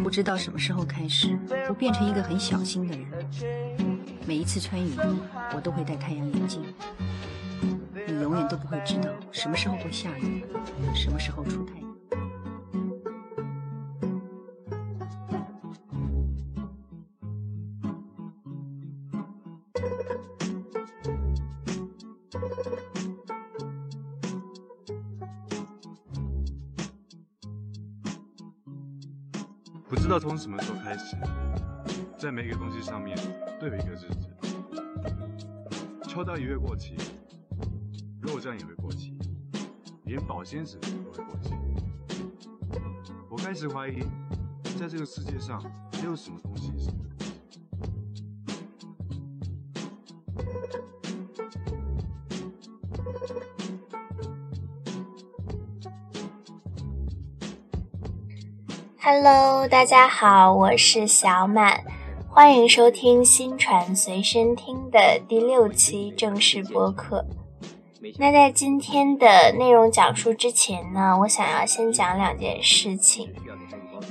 不知道什么时候开始，我变成一个很小心的人。每一次穿雨衣，我都会戴太阳眼镜。你永远都不会知道什么时候会下雨，什么时候出太阳。道从什么时候开始，在每一个东西上面都有一个日子。秋刀鱼会过期，肉酱也会过期，连保鲜纸都会过期。我开始怀疑，在这个世界上没有什么东西是。Hello，大家好，我是小满，欢迎收听新传随身听的第六期正式播客。那在今天的内容讲述之前呢，我想要先讲两件事情。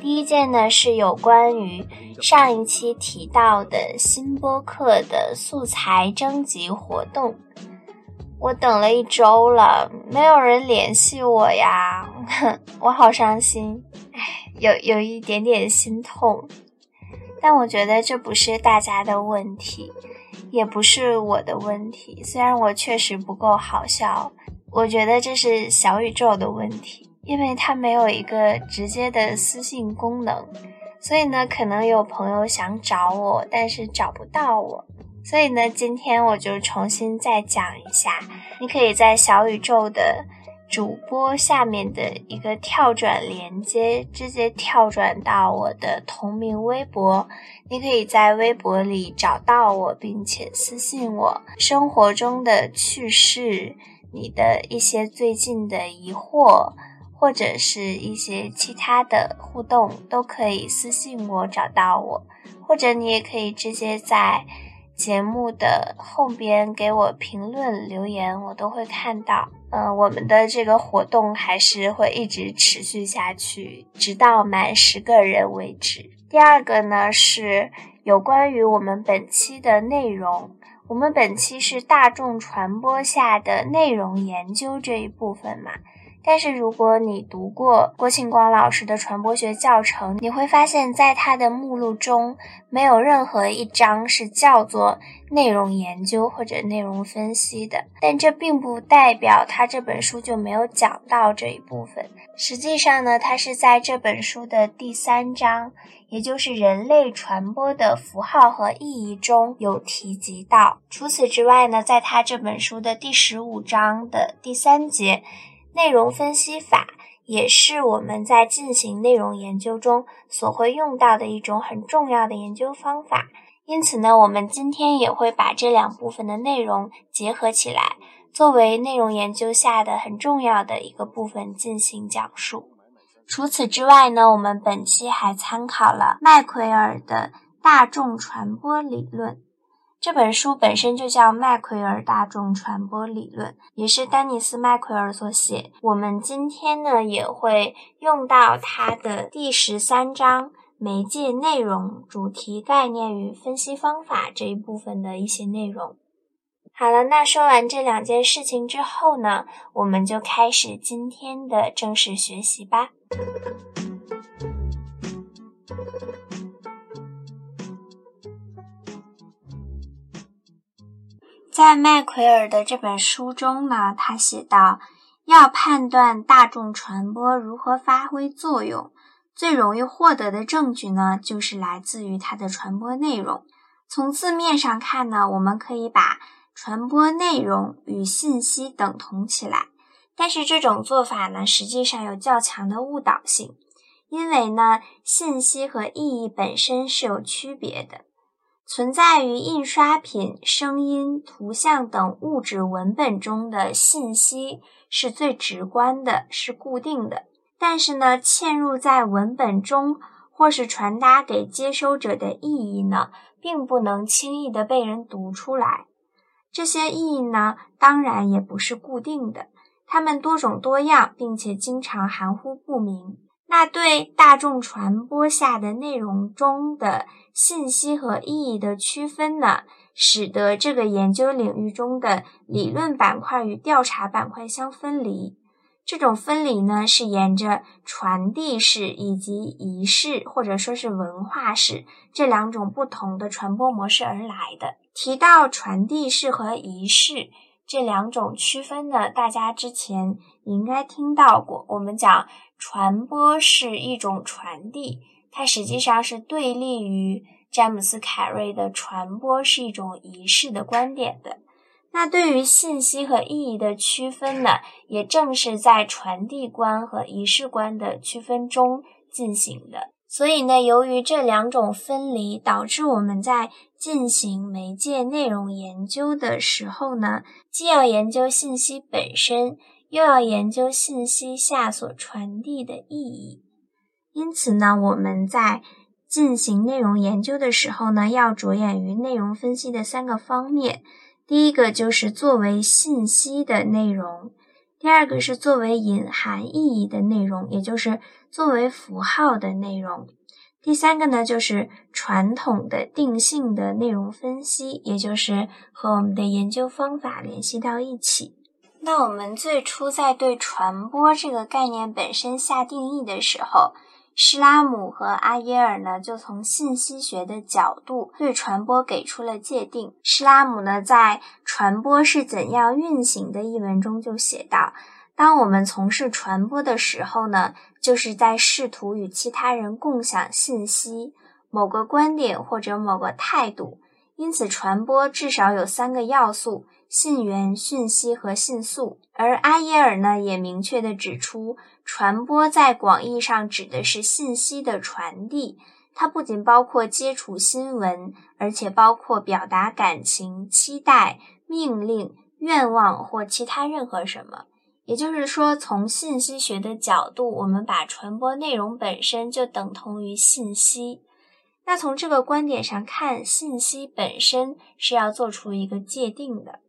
第一件呢是有关于上一期提到的新播客的素材征集活动。我等了一周了，没有人联系我呀，我好伤心。有有一点点心痛，但我觉得这不是大家的问题，也不是我的问题。虽然我确实不够好笑，我觉得这是小宇宙的问题，因为它没有一个直接的私信功能。所以呢，可能有朋友想找我，但是找不到我。所以呢，今天我就重新再讲一下，你可以在小宇宙的。主播下面的一个跳转连接，直接跳转到我的同名微博。你可以在微博里找到我，并且私信我生活中的趣事，你的一些最近的疑惑，或者是一些其他的互动，都可以私信我找到我，或者你也可以直接在。节目的后边给我评论留言，我都会看到。嗯，我们的这个活动还是会一直持续下去，直到满十个人为止。第二个呢是有关于我们本期的内容，我们本期是大众传播下的内容研究这一部分嘛。但是如果你读过郭庆光老师的传播学教程，你会发现在他的目录中没有任何一章是叫做内容研究或者内容分析的。但这并不代表他这本书就没有讲到这一部分。实际上呢，他是在这本书的第三章，也就是人类传播的符号和意义中有提及到。除此之外呢，在他这本书的第十五章的第三节。内容分析法也是我们在进行内容研究中所会用到的一种很重要的研究方法。因此呢，我们今天也会把这两部分的内容结合起来，作为内容研究下的很重要的一个部分进行讲述。除此之外呢，我们本期还参考了麦奎尔的大众传播理论。这本书本身就叫《麦奎尔大众传播理论》，也是丹尼斯·麦奎尔所写。我们今天呢也会用到他的第十三章“媒介内容、主题概念与分析方法”这一部分的一些内容。好了，那说完这两件事情之后呢，我们就开始今天的正式学习吧。在麦奎尔的这本书中呢，他写道：要判断大众传播如何发挥作用，最容易获得的证据呢，就是来自于它的传播内容。从字面上看呢，我们可以把传播内容与信息等同起来，但是这种做法呢，实际上有较强的误导性，因为呢，信息和意义本身是有区别的。存在于印刷品、声音、图像等物质文本中的信息是最直观的，是固定的。但是呢，嵌入在文本中或是传达给接收者的意义呢，并不能轻易的被人读出来。这些意义呢，当然也不是固定的，它们多种多样，并且经常含糊不明。那对大众传播下的内容中的信息和意义的区分呢，使得这个研究领域中的理论板块与调查板块相分离。这种分离呢，是沿着传递式以及仪式或者说是文化式这两种不同的传播模式而来的。提到传递式和仪式这两种区分呢，大家之前应该听到过。我们讲传播是一种传递，它实际上是对立于詹姆斯·凯瑞的传播是一种仪式的观点的。那对于信息和意义的区分呢，也正是在传递观和仪式观的区分中进行的。所以呢，由于这两种分离，导致我们在进行媒介内容研究的时候呢，既要研究信息本身，又要研究信息下所传递的意义。因此呢，我们在进行内容研究的时候呢，要着眼于内容分析的三个方面。第一个就是作为信息的内容，第二个是作为隐含意义的内容，也就是作为符号的内容。第三个呢，就是传统的定性的内容分析，也就是和我们的研究方法联系到一起。那我们最初在对传播这个概念本身下定义的时候。施拉姆和阿耶尔呢，就从信息学的角度对传播给出了界定。施拉姆呢，在《传播是怎样运行的》一文中就写到：“当我们从事传播的时候呢，就是在试图与其他人共享信息、某个观点或者某个态度。因此，传播至少有三个要素：信源、讯息和信素。”而阿耶尔呢，也明确地指出。传播在广义上指的是信息的传递，它不仅包括接触新闻，而且包括表达感情、期待、命令、愿望或其他任何什么。也就是说，从信息学的角度，我们把传播内容本身就等同于信息。那从这个观点上看，信息本身是要做出一个界定的。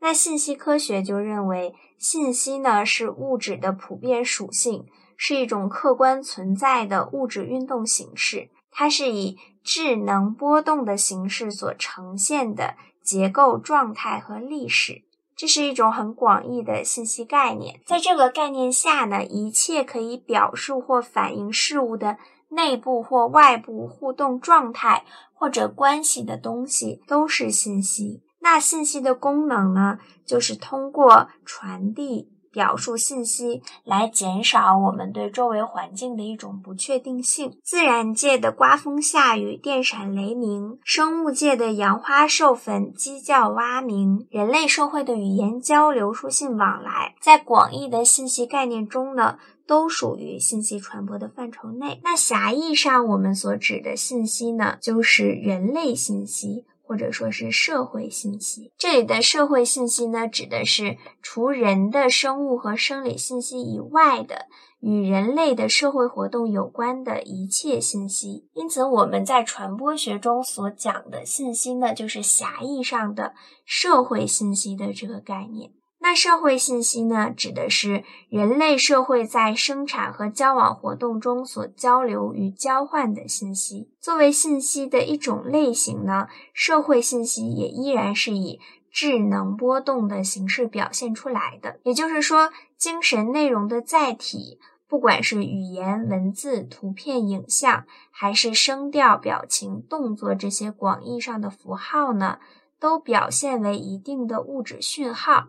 那信息科学就认为，信息呢是物质的普遍属性，是一种客观存在的物质运动形式，它是以智能波动的形式所呈现的结构、状态和历史。这是一种很广义的信息概念。在这个概念下呢，一切可以表述或反映事物的内部或外部互动状态或者关系的东西，都是信息。那信息的功能呢，就是通过传递、表述信息来减少我们对周围环境的一种不确定性。自然界的刮风下雨、电闪雷鸣，生物界的杨花授粉、鸡叫蛙鸣，人类社会的语言交流、书信往来，在广义的信息概念中呢，都属于信息传播的范畴内。那狭义上我们所指的信息呢，就是人类信息。或者说是社会信息，这里的社会信息呢，指的是除人的生物和生理信息以外的与人类的社会活动有关的一切信息。因此，我们在传播学中所讲的信息呢，就是狭义上的社会信息的这个概念。那社会信息呢，指的是人类社会在生产和交往活动中所交流与交换的信息。作为信息的一种类型呢，社会信息也依然是以智能波动的形式表现出来的。也就是说，精神内容的载体，不管是语言、文字、图片、影像，还是声调、表情、动作这些广义上的符号呢，都表现为一定的物质讯号。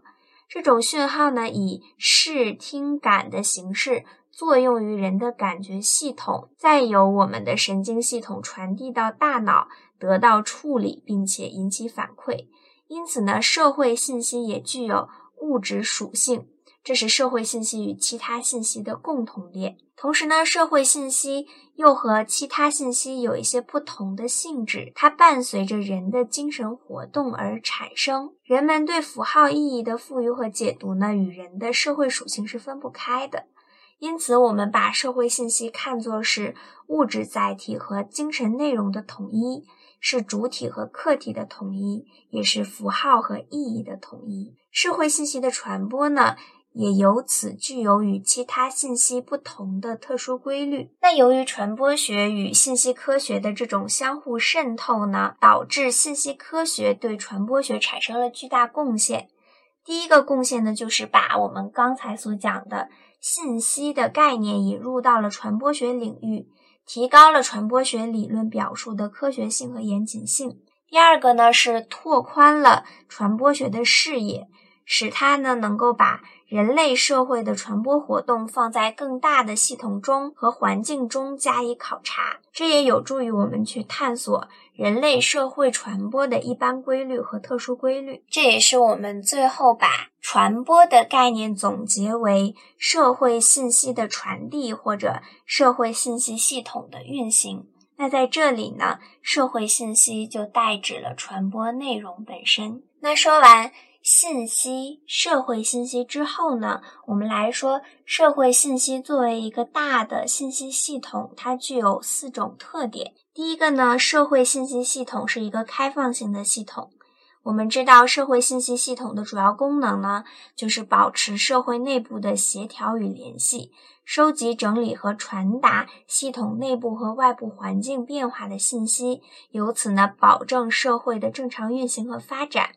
这种讯号呢，以视听感的形式作用于人的感觉系统，再由我们的神经系统传递到大脑，得到处理，并且引起反馈。因此呢，社会信息也具有物质属性。这是社会信息与其他信息的共同点。同时呢，社会信息又和其他信息有一些不同的性质。它伴随着人的精神活动而产生。人们对符号意义的赋予和解读呢，与人的社会属性是分不开的。因此，我们把社会信息看作是物质载体和精神内容的统一，是主体和客体的统一，也是符号和意义的统一。社会信息的传播呢？也由此具有与其他信息不同的特殊规律。那由于传播学与信息科学的这种相互渗透呢，导致信息科学对传播学产生了巨大贡献。第一个贡献呢，就是把我们刚才所讲的信息的概念引入到了传播学领域，提高了传播学理论表述的科学性和严谨性。第二个呢，是拓宽了传播学的视野。使它呢能够把人类社会的传播活动放在更大的系统中和环境中加以考察，这也有助于我们去探索人类社会传播的一般规律和特殊规律。这也是我们最后把传播的概念总结为社会信息的传递或者社会信息系统的运行。那在这里呢，社会信息就代指了传播内容本身。那说完。信息、社会信息之后呢，我们来说社会信息作为一个大的信息系统，它具有四种特点。第一个呢，社会信息系统是一个开放性的系统。我们知道，社会信息系统的主要功能呢，就是保持社会内部的协调与联系，收集、整理和传达系统内部和外部环境变化的信息，由此呢，保证社会的正常运行和发展。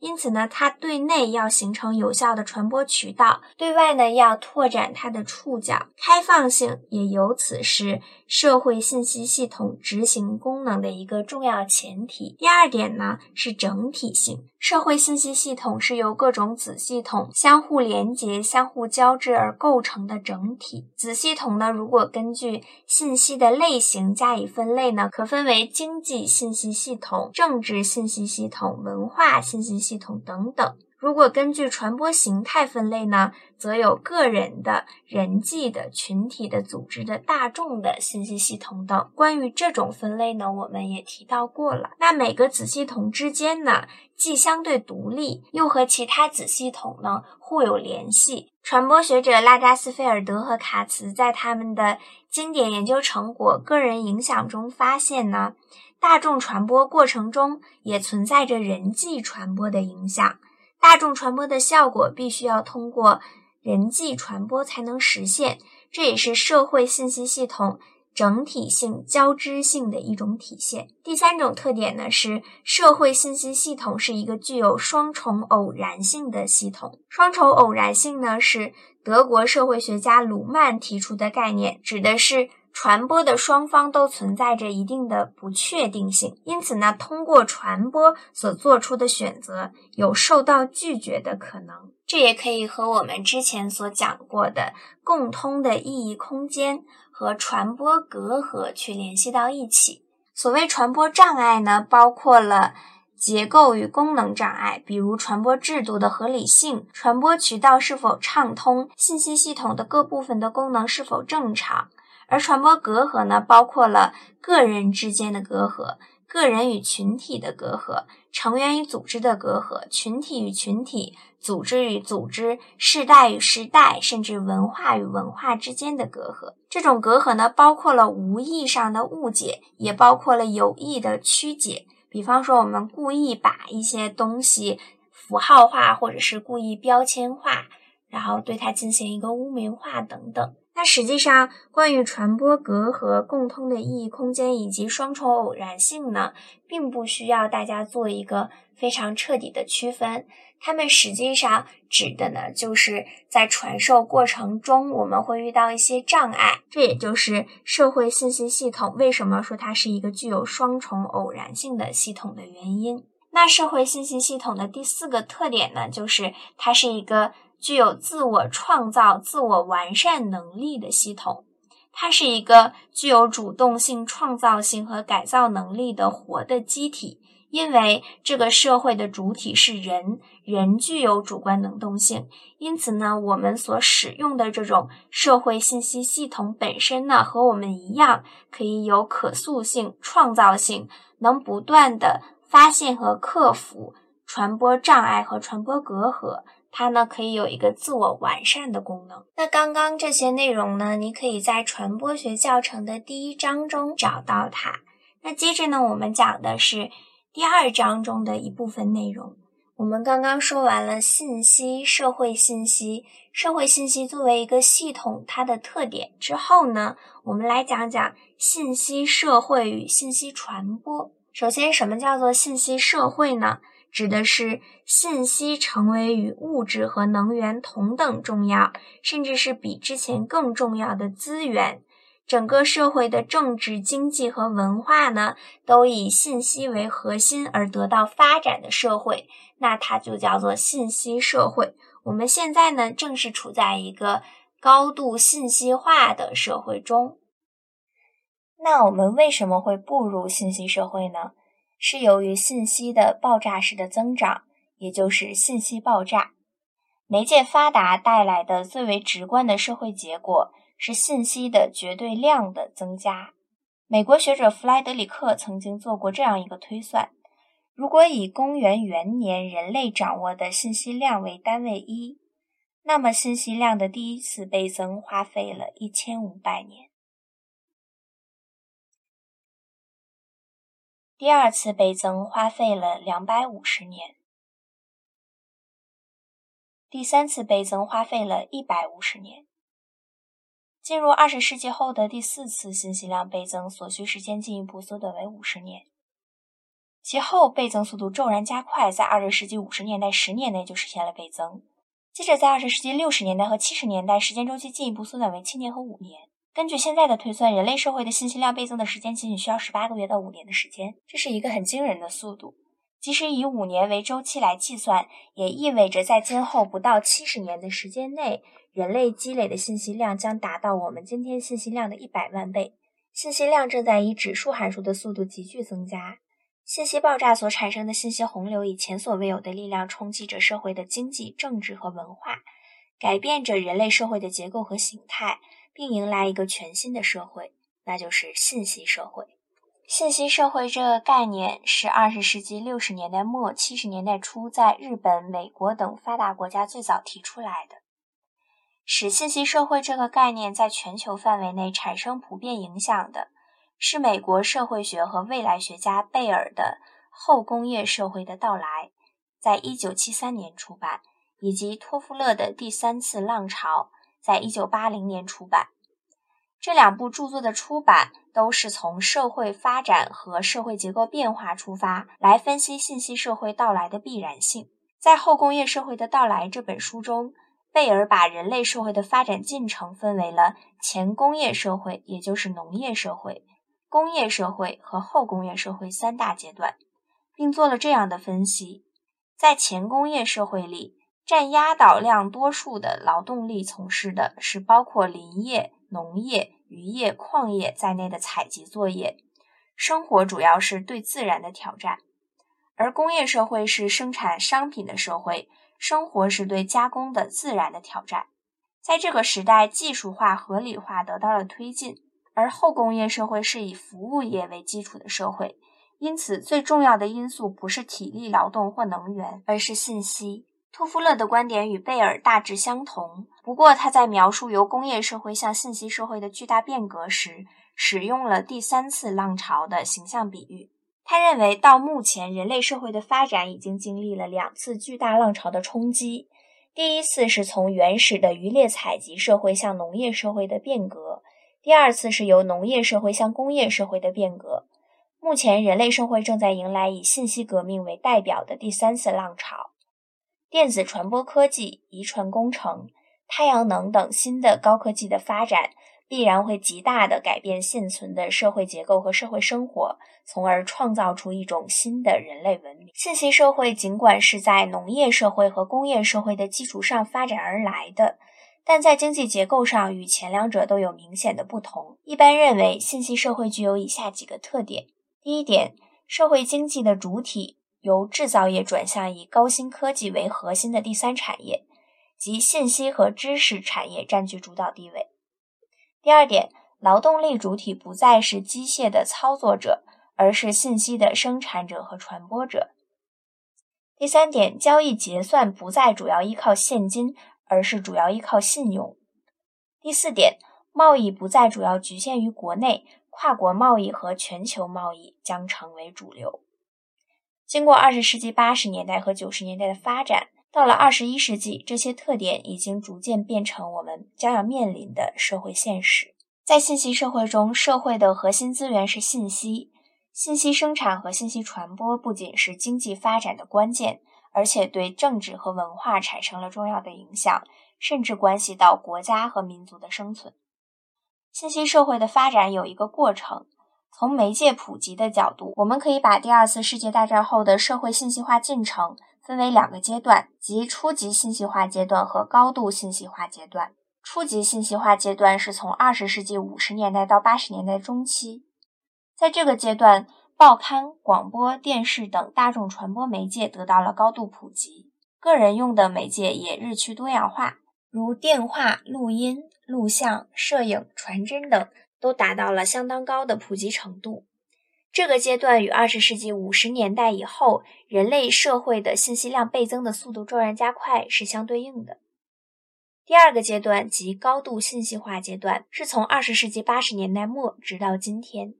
因此呢，它对内要形成有效的传播渠道，对外呢要拓展它的触角。开放性也由此是社会信息系统执行功能的一个重要前提。第二点呢是整体性，社会信息系统是由各种子系统相互连接、相互交织而构成的整体。子系统呢，如果根据信息的类型加以分类呢，可分为经济信息系统、政治信息系统、文化信息。系统等等，如果根据传播形态分类呢，则有个人的、人际的、群体的、组织的、大众的信息系统等。关于这种分类呢，我们也提到过了。那每个子系统之间呢，既相对独立，又和其他子系统呢互有联系。传播学者拉扎斯菲尔德和卡茨在他们的经典研究成果《个人影响》中发现呢。大众传播过程中也存在着人际传播的影响。大众传播的效果必须要通过人际传播才能实现，这也是社会信息系统整体性、交织性的一种体现。第三种特点呢是，社会信息系统是一个具有双重偶然性的系统。双重偶然性呢是德国社会学家鲁曼提出的概念，指的是。传播的双方都存在着一定的不确定性，因此呢，通过传播所做出的选择有受到拒绝的可能。这也可以和我们之前所讲过的共通的意义空间和传播隔阂去联系到一起。所谓传播障碍呢，包括了结构与功能障碍，比如传播制度的合理性、传播渠道是否畅通、信息系统的各部分的功能是否正常。而传播隔阂呢，包括了个人之间的隔阂、个人与群体的隔阂、成员与组织的隔阂、群体与群体、组织与组织、世代与世代，甚至文化与文化之间的隔阂。这种隔阂呢，包括了无意上的误解，也包括了有意的曲解。比方说，我们故意把一些东西符号化，或者是故意标签化，然后对它进行一个污名化等等。那实际上，关于传播隔阂、共通的意义空间以及双重偶然性呢，并不需要大家做一个非常彻底的区分。它们实际上指的呢，就是在传授过程中，我们会遇到一些障碍。这也就是社会信息系统为什么说它是一个具有双重偶然性的系统的原因。那社会信息系统的第四个特点呢，就是它是一个。具有自我创造、自我完善能力的系统，它是一个具有主动性、创造性和改造能力的活的机体。因为这个社会的主体是人，人具有主观能动性，因此呢，我们所使用的这种社会信息系统本身呢，和我们一样，可以有可塑性、创造性，能不断的发现和克服传播障碍和传播隔阂。它呢可以有一个自我完善的功能。那刚刚这些内容呢，你可以在传播学教程的第一章中找到它。那接着呢，我们讲的是第二章中的一部分内容。我们刚刚说完了信息、社会信息、社会信息作为一个系统它的特点之后呢，我们来讲讲信息社会与信息传播。首先，什么叫做信息社会呢？指的是信息成为与物质和能源同等重要，甚至是比之前更重要的资源。整个社会的政治、经济和文化呢，都以信息为核心而得到发展的社会，那它就叫做信息社会。我们现在呢，正是处在一个高度信息化的社会中。那我们为什么会步入信息社会呢？是由于信息的爆炸式的增长，也就是信息爆炸。媒介发达带来的最为直观的社会结果。是信息的绝对量的增加。美国学者弗莱德里克曾经做过这样一个推算：如果以公元元年人类掌握的信息量为单位一，那么信息量的第一次倍增花费了一千五百年，第二次倍增花费了两百五十年，第三次倍增花费了一百五十年。进入二十世纪后的第四次信息量倍增所需时间进一步缩短为五十年，其后倍增速度骤然加快，在二十世纪五十年代十年内就实现了倍增。接着在二十世纪六十年代和七十年代，时间周期进一步缩短为七年和五年。根据现在的推算，人类社会的信息量倍增的时间仅仅需要十八个月到五年的时间，这是一个很惊人的速度。即使以五年为周期来计算，也意味着在今后不到七十年的时间内。人类积累的信息量将达到我们今天信息量的一百万倍。信息量正在以指数函数的速度急剧增加。信息爆炸所产生的信息洪流以前所未有的力量冲击着社会的经济、政治和文化，改变着人类社会的结构和形态，并迎来一个全新的社会，那就是信息社会。信息社会这个概念是二十世纪六十年代末、七十年代初在日本、美国等发达国家最早提出来的。使信息社会这个概念在全球范围内产生普遍影响的，是美国社会学和未来学家贝尔的《后工业社会的到来》，在一九七三年出版，以及托夫勒的《第三次浪潮》在一九八零年出版。这两部著作的出版都是从社会发展和社会结构变化出发，来分析信息社会到来的必然性。在《后工业社会的到来》这本书中。贝尔把人类社会的发展进程分为了前工业社会，也就是农业社会、工业社会和后工业社会三大阶段，并做了这样的分析：在前工业社会里，占压倒量多数的劳动力从事的是包括林业、农业、渔业、矿业在内的采集作业，生活主要是对自然的挑战；而工业社会是生产商品的社会。生活是对加工的自然的挑战。在这个时代，技术化、合理化得到了推进，而后工业社会是以服务业为基础的社会，因此最重要的因素不是体力劳动或能源，而是信息。托夫勒的观点与贝尔大致相同，不过他在描述由工业社会向信息社会的巨大变革时，使用了第三次浪潮的形象比喻。他认为，到目前，人类社会的发展已经经历了两次巨大浪潮的冲击。第一次是从原始的渔猎采集社会向农业社会的变革；第二次是由农业社会向工业社会的变革。目前，人类社会正在迎来以信息革命为代表的第三次浪潮。电子传播科技、遗传工程、太阳能等新的高科技的发展。必然会极大的改变现存的社会结构和社会生活，从而创造出一种新的人类文明。信息社会尽管是在农业社会和工业社会的基础上发展而来的，但在经济结构上与前两者都有明显的不同。一般认为，信息社会具有以下几个特点：第一点，社会经济的主体由制造业转向以高新科技为核心的第三产业，即信息和知识产业占据主导地位。第二点，劳动力主体不再是机械的操作者，而是信息的生产者和传播者。第三点，交易结算不再主要依靠现金，而是主要依靠信用。第四点，贸易不再主要局限于国内，跨国贸易和全球贸易将成为主流。经过二十世纪八十年代和九十年代的发展，到了二十一世纪，这些特点已经逐渐变成我们将要面临的社会现实。在信息社会中，社会的核心资源是信息，信息生产和信息传播不仅是经济发展的关键，而且对政治和文化产生了重要的影响，甚至关系到国家和民族的生存。信息社会的发展有一个过程。从媒介普及的角度，我们可以把第二次世界大战后的社会信息化进程分为两个阶段，即初级信息化阶段和高度信息化阶段。初级信息化阶段是从二十世纪五十年代到八十年代中期，在这个阶段，报刊、广播电视等大众传播媒介得到了高度普及，个人用的媒介也日趋多样化，如电话、录音、录像、摄影、传真等。都达到了相当高的普及程度。这个阶段与二十世纪五十年代以后人类社会的信息量倍增的速度骤然加快是相对应的。第二个阶段即高度信息化阶段，是从二十世纪八十年代末直到今天。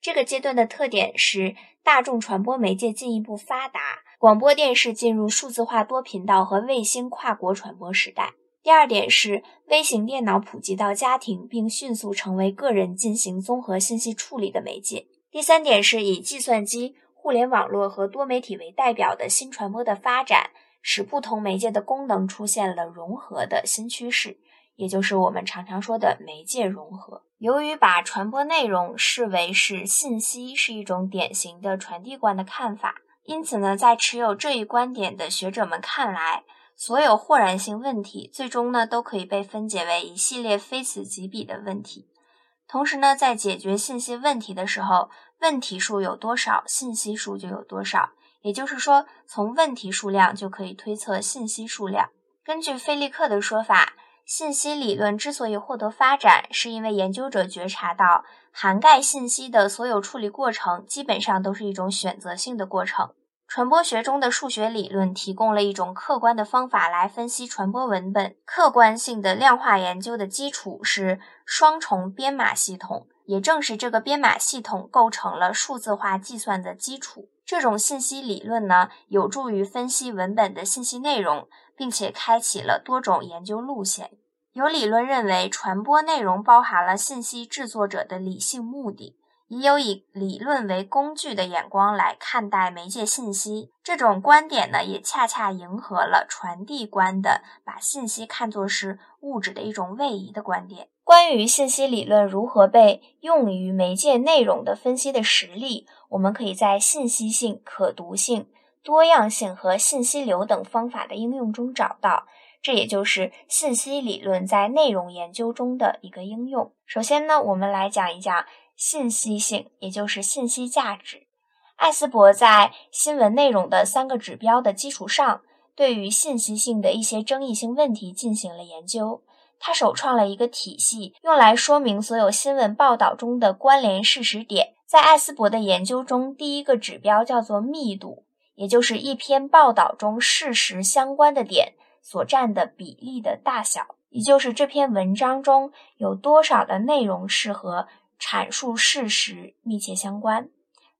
这个阶段的特点是大众传播媒介进一步发达，广播电视进入数字化多频道和卫星跨国传播时代。第二点是微型电脑普及到家庭，并迅速成为个人进行综合信息处理的媒介。第三点是以计算机、互联网络和多媒体为代表的新传播的发展，使不同媒介的功能出现了融合的新趋势，也就是我们常常说的媒介融合。由于把传播内容视为是信息，是一种典型的传递观的看法，因此呢，在持有这一观点的学者们看来。所有或然性问题，最终呢都可以被分解为一系列非此即彼的问题。同时呢，在解决信息问题的时候，问题数有多少，信息数就有多少。也就是说，从问题数量就可以推测信息数量。根据菲利克的说法，信息理论之所以获得发展，是因为研究者觉察到，涵盖信息的所有处理过程，基本上都是一种选择性的过程。传播学中的数学理论提供了一种客观的方法来分析传播文本。客观性的量化研究的基础是双重编码系统，也正是这个编码系统构成了数字化计算的基础。这种信息理论呢，有助于分析文本的信息内容，并且开启了多种研究路线。有理论认为，传播内容包含了信息制作者的理性目的。也有以理论为工具的眼光来看待媒介信息，这种观点呢，也恰恰迎合了传递观的把信息看作是物质的一种位移的观点。关于信息理论如何被用于媒介内容的分析的实例，我们可以在信息性、可读性、多样性和信息流等方法的应用中找到。这也就是信息理论在内容研究中的一个应用。首先呢，我们来讲一讲。信息性，也就是信息价值。艾斯伯在新闻内容的三个指标的基础上，对于信息性的一些争议性问题进行了研究。他首创了一个体系，用来说明所有新闻报道中的关联事实点。在艾斯伯的研究中，第一个指标叫做密度，也就是一篇报道中事实相关的点所占的比例的大小，也就是这篇文章中有多少的内容是和。阐述事实密切相关，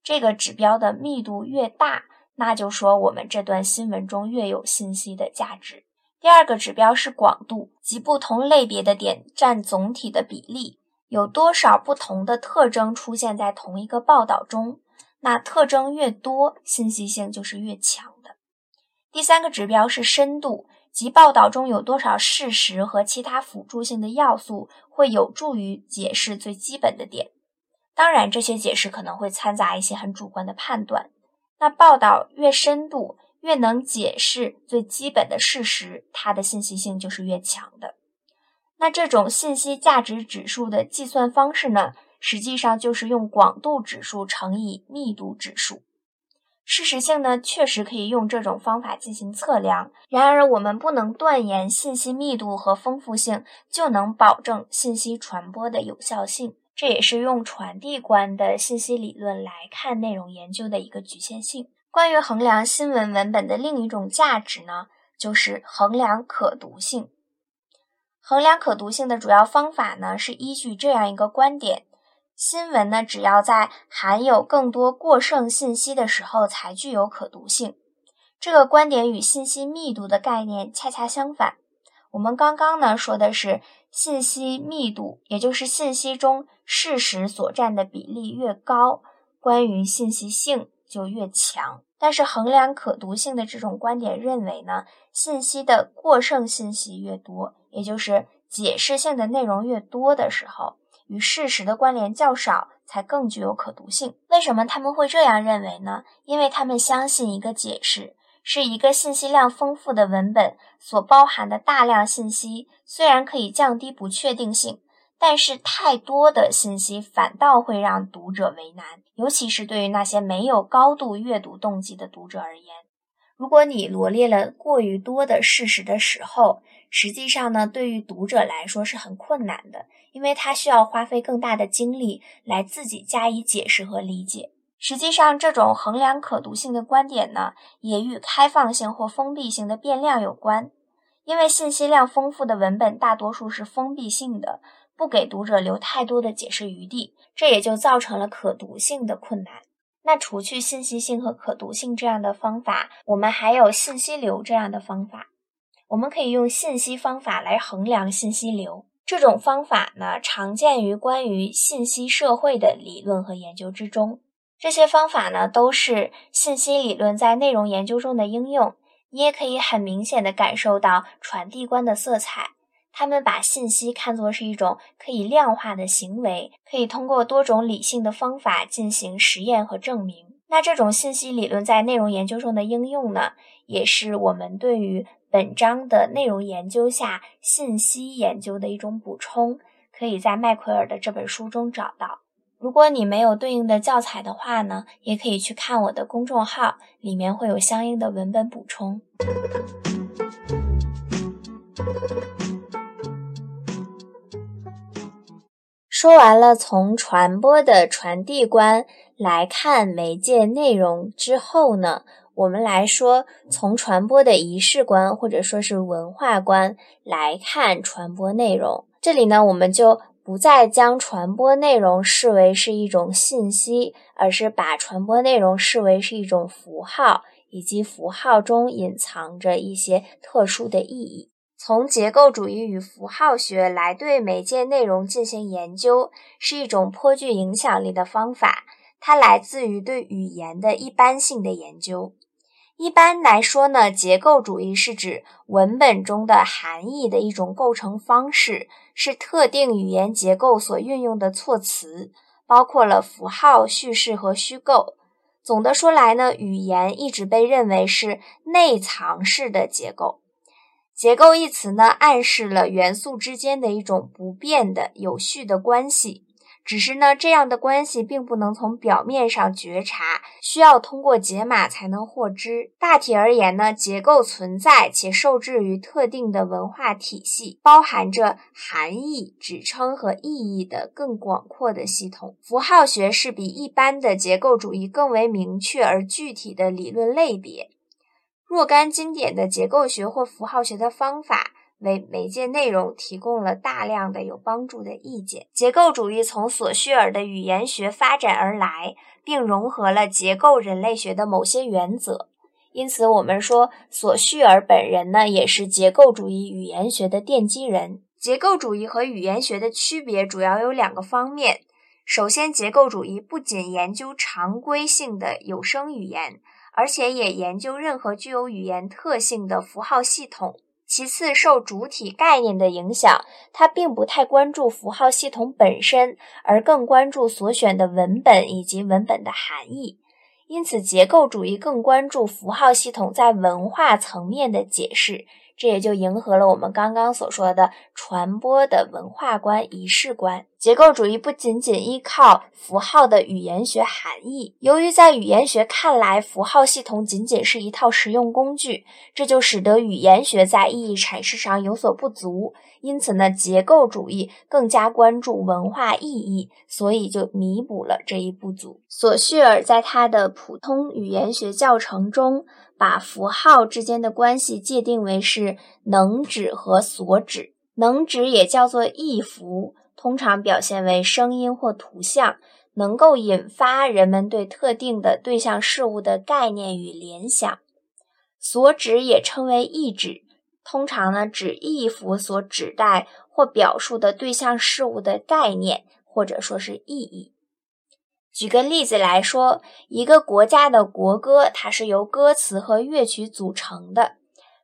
这个指标的密度越大，那就说我们这段新闻中越有信息的价值。第二个指标是广度，即不同类别的点占总体的比例，有多少不同的特征出现在同一个报道中，那特征越多，信息性就是越强的。第三个指标是深度。即报道中有多少事实和其他辅助性的要素会有助于解释最基本的点？当然，这些解释可能会掺杂一些很主观的判断。那报道越深度，越能解释最基本的事实，它的信息性就是越强的。那这种信息价值指数的计算方式呢，实际上就是用广度指数乘以密度指数。事实性呢，确实可以用这种方法进行测量。然而，我们不能断言信息密度和丰富性就能保证信息传播的有效性。这也是用传递观的信息理论来看内容研究的一个局限性。关于衡量新闻文本的另一种价值呢，就是衡量可读性。衡量可读性的主要方法呢，是依据这样一个观点：新闻呢，只要在含有更多过剩信息的时候才具有可读性。这个观点与信息密度的概念恰恰相反。我们刚刚呢说的是信息密度，也就是信息中事实所占的比例越高，关于信息性就越强。但是衡量可读性的这种观点认为呢，信息的过剩信息越多，也就是解释性的内容越多的时候。与事实的关联较少，才更具有可读性。为什么他们会这样认为呢？因为他们相信一个解释是一个信息量丰富的文本所包含的大量信息，虽然可以降低不确定性，但是太多的信息反倒会让读者为难，尤其是对于那些没有高度阅读动机的读者而言。如果你罗列了过于多的事实的时候，实际上呢，对于读者来说是很困难的，因为他需要花费更大的精力来自己加以解释和理解。实际上，这种衡量可读性的观点呢，也与开放性或封闭性的变量有关。因为信息量丰富的文本大多数是封闭性的，不给读者留太多的解释余地，这也就造成了可读性的困难。那除去信息性和可读性这样的方法，我们还有信息流这样的方法。我们可以用信息方法来衡量信息流。这种方法呢，常见于关于信息社会的理论和研究之中。这些方法呢，都是信息理论在内容研究中的应用。你也可以很明显的感受到传递观的色彩。他们把信息看作是一种可以量化的行为，可以通过多种理性的方法进行实验和证明。那这种信息理论在内容研究中的应用呢，也是我们对于。本章的内容研究下信息研究的一种补充，可以在麦奎尔的这本书中找到。如果你没有对应的教材的话呢，也可以去看我的公众号，里面会有相应的文本补充。说完了从传播的传递观来看媒介内容之后呢？我们来说，从传播的仪式观或者说是文化观来看传播内容。这里呢，我们就不再将传播内容视为是一种信息，而是把传播内容视为是一种符号，以及符号中隐藏着一些特殊的意义。从结构主义与符号学来对媒介内容进行研究，是一种颇具影响力的方法。它来自于对语言的一般性的研究。一般来说呢，结构主义是指文本中的含义的一种构成方式，是特定语言结构所运用的措辞，包括了符号、叙事和虚构。总的说来呢，语言一直被认为是内藏式的结构。结构一词呢，暗示了元素之间的一种不变的有序的关系。只是呢，这样的关系并不能从表面上觉察，需要通过解码才能获知。大体而言呢，结构存在且受制于特定的文化体系，包含着含义、指称和意义的更广阔的系统。符号学是比一般的结构主义更为明确而具体的理论类别。若干经典的结构学或符号学的方法。为媒介内容提供了大量的有帮助的意见。结构主义从索绪尔的语言学发展而来，并融合了结构人类学的某些原则。因此，我们说索绪尔本人呢，也是结构主义语言学的奠基人。结构主义和语言学的区别主要有两个方面：首先，结构主义不仅研究常规性的有声语言，而且也研究任何具有语言特性的符号系统。其次，受主体概念的影响，他并不太关注符号系统本身，而更关注所选的文本以及文本的含义。因此，结构主义更关注符号系统在文化层面的解释。这也就迎合了我们刚刚所说的传播的文化观、仪式观。结构主义不仅仅依靠符号的语言学含义，由于在语言学看来，符号系统仅仅是一套实用工具，这就使得语言学在意义阐释上有所不足。因此呢，结构主义更加关注文化意义，所以就弥补了这一不足。索绪尔在他的普通语言学教程中。把符号之间的关系界定为是能指和所指，能指也叫做意符。通常表现为声音或图像，能够引发人们对特定的对象事物的概念与联想。所指也称为意指，通常呢指意符所指代或表述的对象事物的概念，或者说是意义。举个例子来说，一个国家的国歌，它是由歌词和乐曲组成的，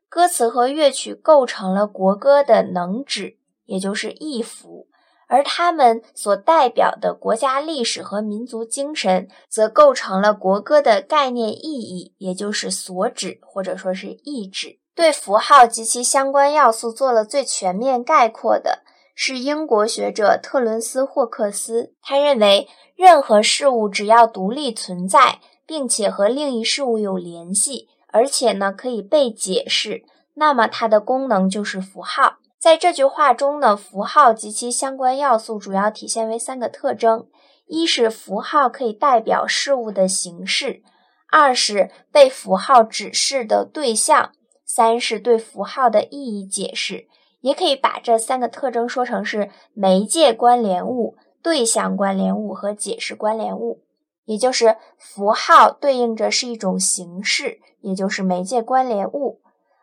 歌词和乐曲构成了国歌的能指，也就是意符，而它们所代表的国家历史和民族精神，则构成了国歌的概念意义，也就是所指或者说是意指。对符号及其相关要素做了最全面概括的是英国学者特伦斯·霍克斯，他认为。任何事物只要独立存在，并且和另一事物有联系，而且呢可以被解释，那么它的功能就是符号。在这句话中呢，符号及其相关要素主要体现为三个特征：一是符号可以代表事物的形式；二是被符号指示的对象；三是对符号的意义解释。也可以把这三个特征说成是媒介关联物。对象关联物和解释关联物，也就是符号对应着是一种形式，也就是媒介关联物，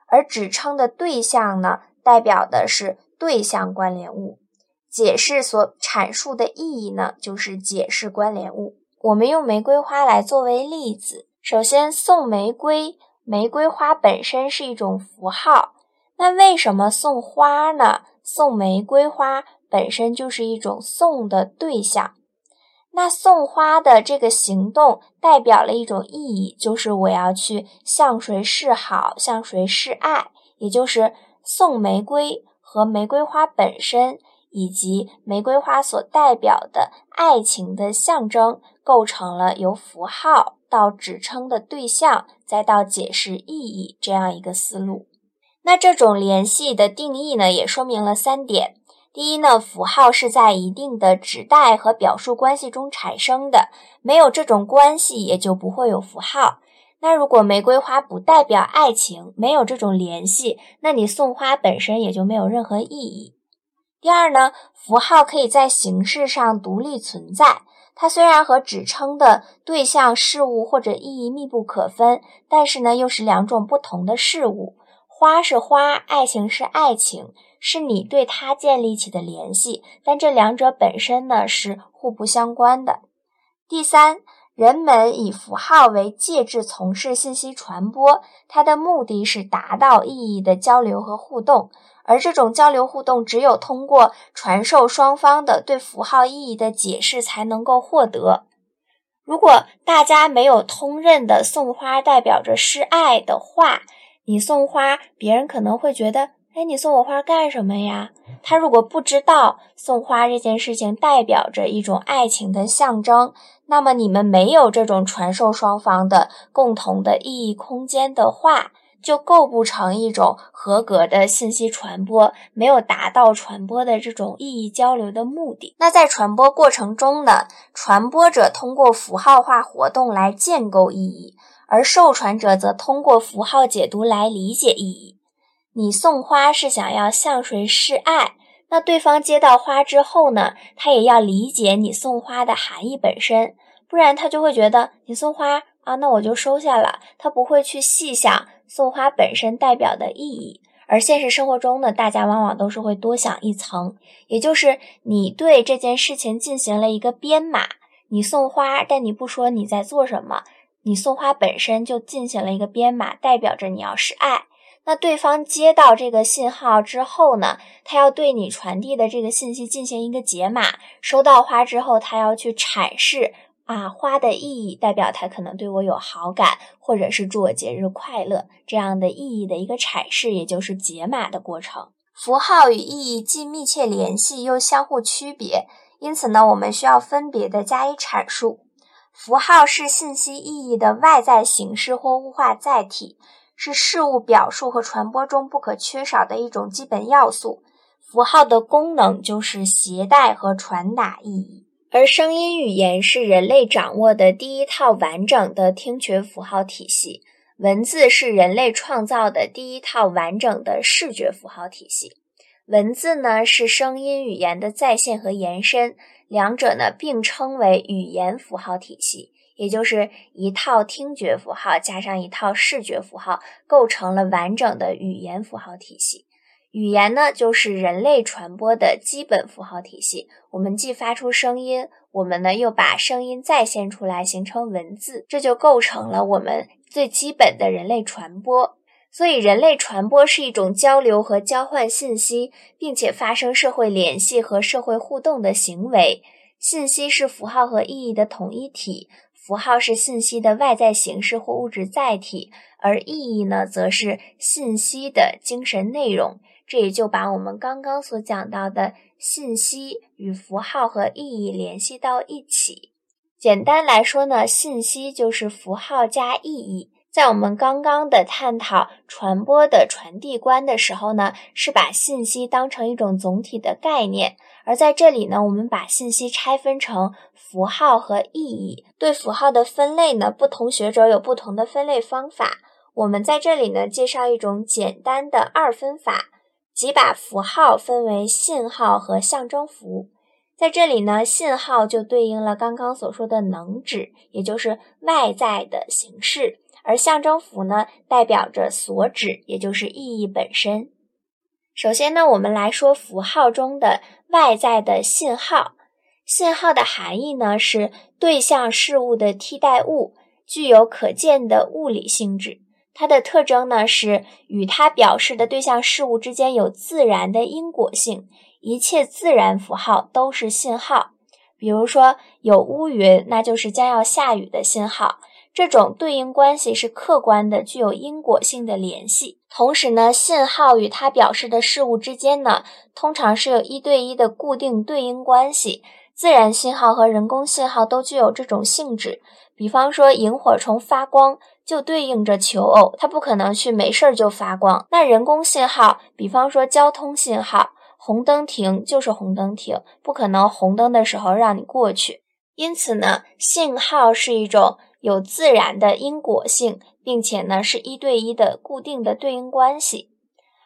而指称的对象呢，代表的是对象关联物，解释所阐述的意义呢，就是解释关联物。我们用玫瑰花来作为例子，首先送玫瑰，玫瑰花本身是一种符号，那为什么送花呢？送玫瑰花。本身就是一种送的对象，那送花的这个行动代表了一种意义，就是我要去向谁示好，向谁示爱，也就是送玫瑰和玫瑰花本身以及玫瑰花所代表的爱情的象征，构成了由符号到指称的对象，再到解释意义这样一个思路。那这种联系的定义呢，也说明了三点。第一呢，符号是在一定的指代和表述关系中产生的，没有这种关系，也就不会有符号。那如果玫瑰花不代表爱情，没有这种联系，那你送花本身也就没有任何意义。第二呢，符号可以在形式上独立存在，它虽然和指称的对象事物或者意义密不可分，但是呢，又是两种不同的事物。花是花，爱情是爱情。是你对它建立起的联系，但这两者本身呢是互不相关的。第三，人们以符号为介质从事信息传播，它的目的是达到意义的交流和互动，而这种交流互动只有通过传授双方的对符号意义的解释才能够获得。如果大家没有通认的送花代表着示爱的话，你送花，别人可能会觉得。哎，你送我花干什么呀？他如果不知道送花这件事情代表着一种爱情的象征，那么你们没有这种传授双方的共同的意义空间的话，就构不成一种合格的信息传播，没有达到传播的这种意义交流的目的。那在传播过程中呢，传播者通过符号化活动来建构意义，而受传者则通过符号解读来理解意义。你送花是想要向谁示爱？那对方接到花之后呢？他也要理解你送花的含义本身，不然他就会觉得你送花啊，那我就收下了。他不会去细想送花本身代表的意义。而现实生活中呢，大家往往都是会多想一层，也就是你对这件事情进行了一个编码。你送花，但你不说你在做什么，你送花本身就进行了一个编码，代表着你要示爱。那对方接到这个信号之后呢，他要对你传递的这个信息进行一个解码。收到花之后，他要去阐释啊花的意义，代表他可能对我有好感，或者是祝我节日快乐这样的意义的一个阐释，也就是解码的过程。符号与意义既密切联系又相互区别，因此呢，我们需要分别的加以阐述。符号是信息意义的外在形式或物化载体。是事物表述和传播中不可缺少的一种基本要素。符号的功能就是携带和传达意义，而声音语言是人类掌握的第一套完整的听觉符号体系，文字是人类创造的第一套完整的视觉符号体系。文字呢是声音语言的再现和延伸，两者呢并称为语言符号体系，也就是一套听觉符号加上一套视觉符号，构成了完整的语言符号体系。语言呢就是人类传播的基本符号体系，我们既发出声音，我们呢又把声音再现出来形成文字，这就构成了我们最基本的人类传播。所以，人类传播是一种交流和交换信息，并且发生社会联系和社会互动的行为。信息是符号和意义的统一体，符号是信息的外在形式或物质载体，而意义呢，则是信息的精神内容。这也就把我们刚刚所讲到的信息与符号和意义联系到一起。简单来说呢，信息就是符号加意义。在我们刚刚的探讨传播的传递观的时候呢，是把信息当成一种总体的概念；而在这里呢，我们把信息拆分成符号和意义。对符号的分类呢，不同学者有不同的分类方法。我们在这里呢，介绍一种简单的二分法，即把符号分为信号和象征符。在这里呢，信号就对应了刚刚所说的能指，也就是外在的形式。而象征符呢，代表着所指，也就是意义本身。首先呢，我们来说符号中的外在的信号。信号的含义呢，是对象事物的替代物，具有可见的物理性质。它的特征呢，是与它表示的对象事物之间有自然的因果性。一切自然符号都是信号。比如说，有乌云，那就是将要下雨的信号。这种对应关系是客观的，具有因果性的联系。同时呢，信号与它表示的事物之间呢，通常是有一对一的固定对应关系。自然信号和人工信号都具有这种性质。比方说，萤火虫发光就对应着求偶，它不可能去没事儿就发光。那人工信号，比方说交通信号，红灯停就是红灯停，不可能红灯的时候让你过去。因此呢，信号是一种。有自然的因果性，并且呢是一对一的固定的对应关系，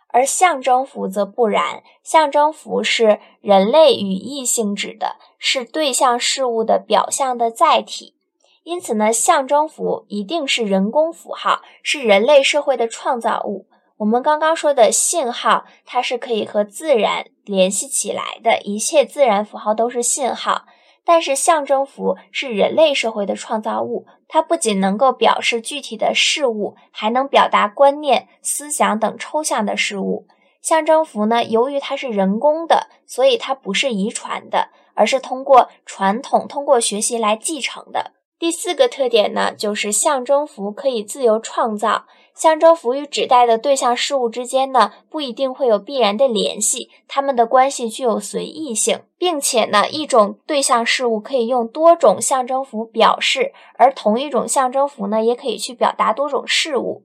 而象征符则不然。象征符是人类语义性质的，是对象事物的表象的载体。因此呢，象征符一定是人工符号，是人类社会的创造物。我们刚刚说的信号，它是可以和自然联系起来的，一切自然符号都是信号。但是象征符是人类社会的创造物，它不仅能够表示具体的事物，还能表达观念、思想等抽象的事物。象征符呢，由于它是人工的，所以它不是遗传的，而是通过传统、通过学习来继承的。第四个特点呢，就是象征符可以自由创造。象征符与指代的对象事物之间呢，不一定会有必然的联系，它们的关系具有随意性，并且呢，一种对象事物可以用多种象征符表示，而同一种象征符呢，也可以去表达多种事物。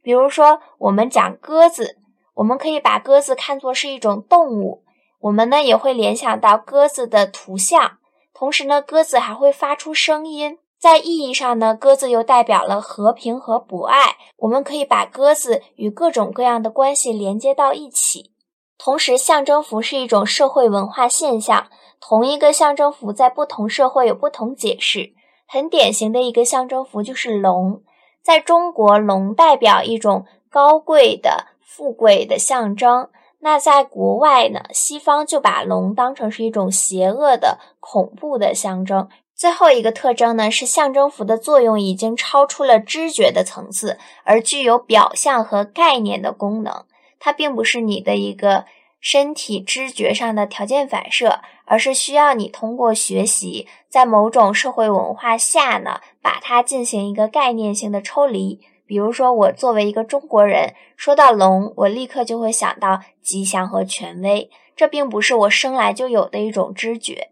比如说，我们讲鸽子，我们可以把鸽子看作是一种动物，我们呢也会联想到鸽子的图像，同时呢，鸽子还会发出声音。在意义上呢，鸽子又代表了和平和博爱。我们可以把鸽子与各种各样的关系连接到一起。同时，象征符是一种社会文化现象。同一个象征符在不同社会有不同解释。很典型的一个象征符就是龙。在中国，龙代表一种高贵的、富贵的象征。那在国外呢，西方就把龙当成是一种邪恶的、恐怖的象征。最后一个特征呢，是象征符的作用已经超出了知觉的层次，而具有表象和概念的功能。它并不是你的一个身体知觉上的条件反射，而是需要你通过学习，在某种社会文化下呢，把它进行一个概念性的抽离。比如说，我作为一个中国人，说到龙，我立刻就会想到吉祥和权威。这并不是我生来就有的一种知觉。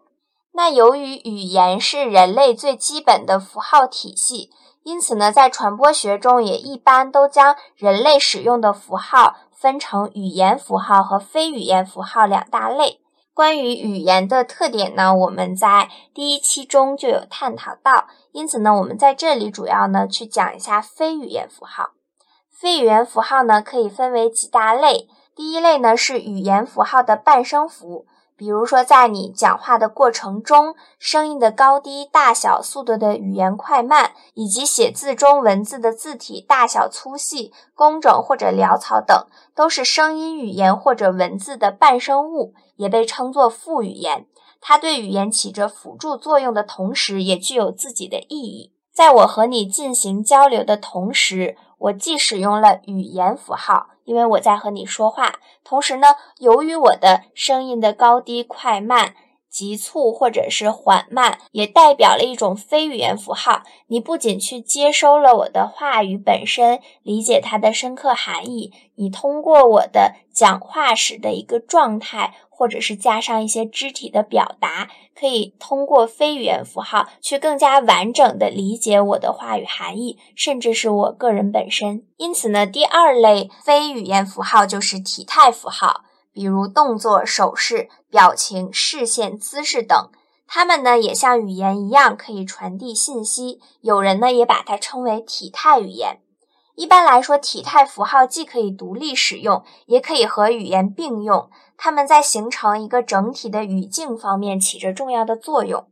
那由于语言是人类最基本的符号体系，因此呢，在传播学中也一般都将人类使用的符号分成语言符号和非语言符号两大类。关于语言的特点呢，我们在第一期中就有探讨到，因此呢，我们在这里主要呢去讲一下非语言符号。非语言符号呢可以分为几大类，第一类呢是语言符号的伴生符。比如说，在你讲话的过程中，声音的高低、大小、速度的语言快慢，以及写字中文字的字体大小、粗细、工整或者潦草等，都是声音语言或者文字的伴生物，也被称作副语言。它对语言起着辅助作用的同时，也具有自己的意义。在我和你进行交流的同时，我既使用了语言符号。因为我在和你说话，同时呢，由于我的声音的高低、快慢、急促或者是缓慢，也代表了一种非语言符号。你不仅去接收了我的话语本身，理解它的深刻含义，你通过我的讲话时的一个状态。或者是加上一些肢体的表达，可以通过非语言符号去更加完整的理解我的话语含义，甚至是我个人本身。因此呢，第二类非语言符号就是体态符号，比如动作、手势、表情、视线、姿势等，它们呢也像语言一样可以传递信息。有人呢也把它称为体态语言。一般来说，体态符号既可以独立使用，也可以和语言并用。它们在形成一个整体的语境方面起着重要的作用。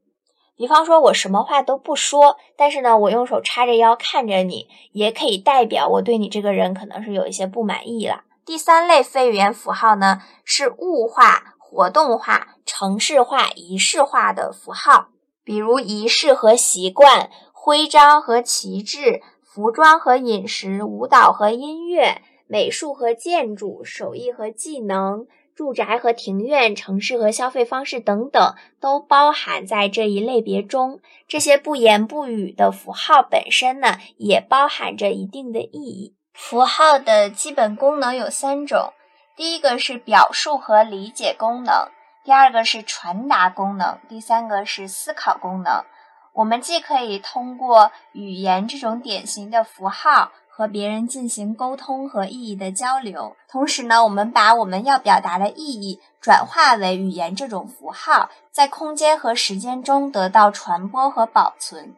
比方说，我什么话都不说，但是呢，我用手叉着腰看着你，也可以代表我对你这个人可能是有一些不满意了。第三类非语言符号呢，是物化、活动化、程式化、仪式化的符号，比如仪式和习惯、徽章和旗帜、服装和饮食、舞蹈和音乐、美术和建筑、手艺和技能。住宅和庭院、城市和消费方式等等，都包含在这一类别中。这些不言不语的符号本身呢，也包含着一定的意义。符号的基本功能有三种：第一个是表述和理解功能；第二个是传达功能；第三个是思考功能。我们既可以通过语言这种典型的符号。和别人进行沟通和意义的交流，同时呢，我们把我们要表达的意义转化为语言这种符号，在空间和时间中得到传播和保存。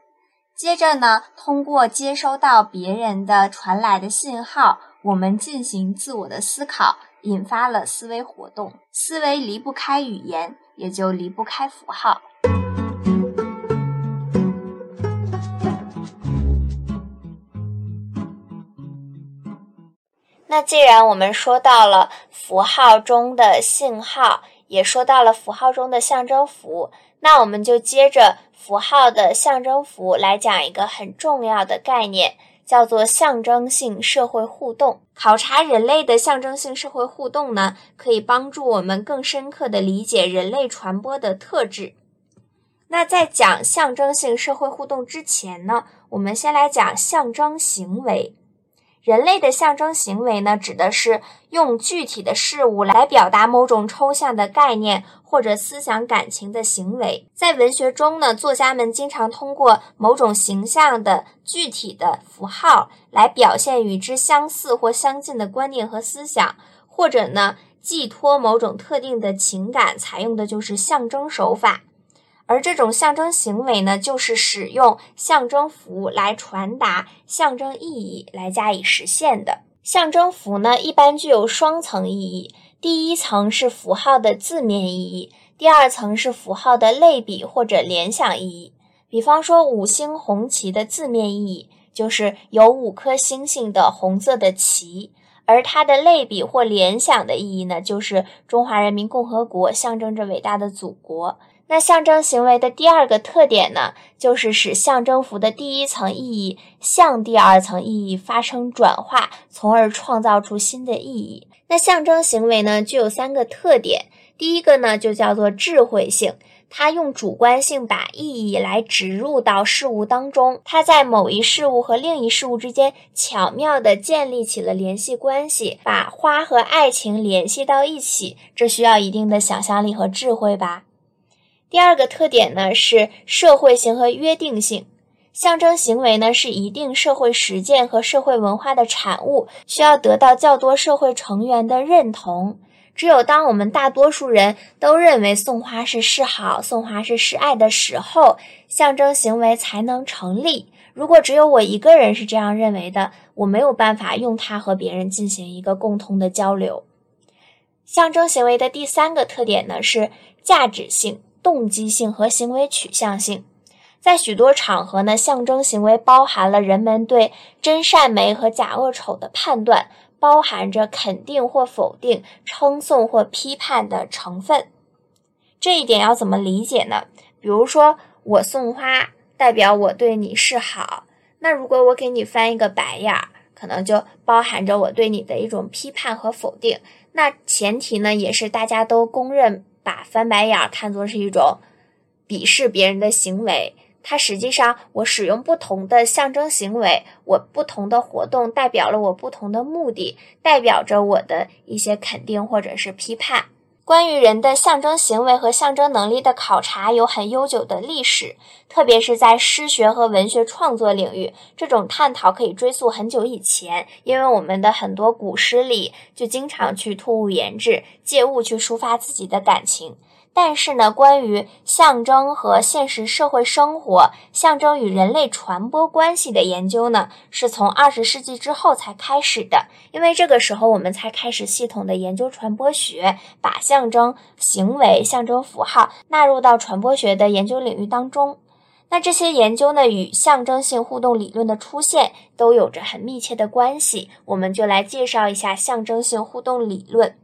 接着呢，通过接收到别人的传来的信号，我们进行自我的思考，引发了思维活动。思维离不开语言，也就离不开符号。那既然我们说到了符号中的信号，也说到了符号中的象征符，那我们就接着符号的象征符来讲一个很重要的概念，叫做象征性社会互动。考察人类的象征性社会互动呢，可以帮助我们更深刻地理解人类传播的特质。那在讲象征性社会互动之前呢，我们先来讲象征行为。人类的象征行为呢，指的是用具体的事物来表达某种抽象的概念或者思想感情的行为。在文学中呢，作家们经常通过某种形象的具体的符号来表现与之相似或相近的观念和思想，或者呢，寄托某种特定的情感，采用的就是象征手法。而这种象征行为呢，就是使用象征符来传达象征意义来加以实现的。象征符呢，一般具有双层意义：第一层是符号的字面意义，第二层是符号的类比或者联想意义。比方说，五星红旗的字面意义就是有五颗星星的红色的旗，而它的类比或联想的意义呢，就是中华人民共和国象征着伟大的祖国。那象征行为的第二个特点呢，就是使象征符的第一层意义向第二层意义发生转化，从而创造出新的意义。那象征行为呢，具有三个特点。第一个呢，就叫做智慧性，它用主观性把意义来植入到事物当中，它在某一事物和另一事物之间巧妙地建立起了联系关系，把花和爱情联系到一起，这需要一定的想象力和智慧吧。第二个特点呢是社会性和约定性，象征行为呢是一定社会实践和社会文化的产物，需要得到较多社会成员的认同。只有当我们大多数人都认为送花是示好、送花是示爱的时候，象征行为才能成立。如果只有我一个人是这样认为的，我没有办法用它和别人进行一个共同的交流。象征行为的第三个特点呢是价值性、动机性和行为取向性。在许多场合呢，象征行为包含了人们对真善美和假恶丑的判断，包含着肯定或否定、称颂或批判的成分。这一点要怎么理解呢？比如说，我送花代表我对你示好，那如果我给你翻一个白眼儿，可能就包含着我对你的一种批判和否定。那前提呢，也是大家都公认，把翻白眼儿看作是一种鄙视别人的行为。它实际上，我使用不同的象征行为，我不同的活动代表了我不同的目的，代表着我的一些肯定或者是批判。关于人的象征行为和象征能力的考察有很悠久的历史，特别是在诗学和文学创作领域，这种探讨可以追溯很久以前。因为我们的很多古诗里就经常去突兀言志，借物去抒发自己的感情。但是呢，关于象征和现实社会生活、象征与人类传播关系的研究呢，是从二十世纪之后才开始的。因为这个时候，我们才开始系统的研究传播学，把象征行为、象征符号纳入到传播学的研究领域当中。那这些研究呢，与象征性互动理论的出现都有着很密切的关系。我们就来介绍一下象征性互动理论。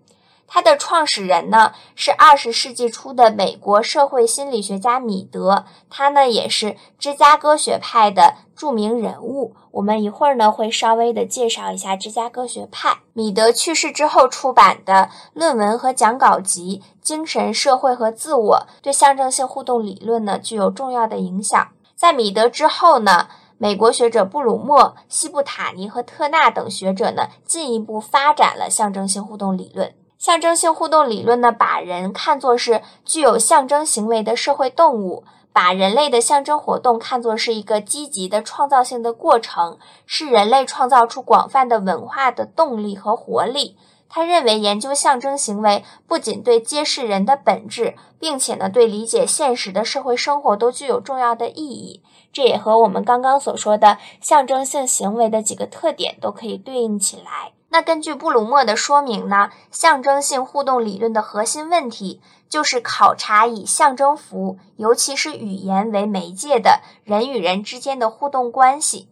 它的创始人呢是二十世纪初的美国社会心理学家米德，他呢也是芝加哥学派的著名人物。我们一会儿呢会稍微的介绍一下芝加哥学派。米德去世之后出版的论文和讲稿集《精神、社会和自我》对象征性互动理论呢具有重要的影响。在米德之后呢，美国学者布鲁默、西布塔尼和特纳等学者呢进一步发展了象征性互动理论。象征性互动理论呢，把人看作是具有象征行为的社会动物，把人类的象征活动看作是一个积极的创造性的过程，是人类创造出广泛的文化的动力和活力。他认为，研究象征行为不仅对揭示人的本质，并且呢，对理解现实的社会生活都具有重要的意义。这也和我们刚刚所说的象征性行为的几个特点都可以对应起来。那根据布鲁默的说明呢，象征性互动理论的核心问题就是考察以象征符，尤其是语言为媒介的人与人之间的互动关系。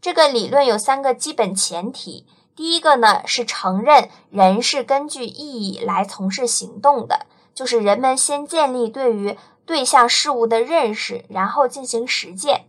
这个理论有三个基本前提：第一个呢是承认人是根据意义来从事行动的，就是人们先建立对于对象事物的认识，然后进行实践。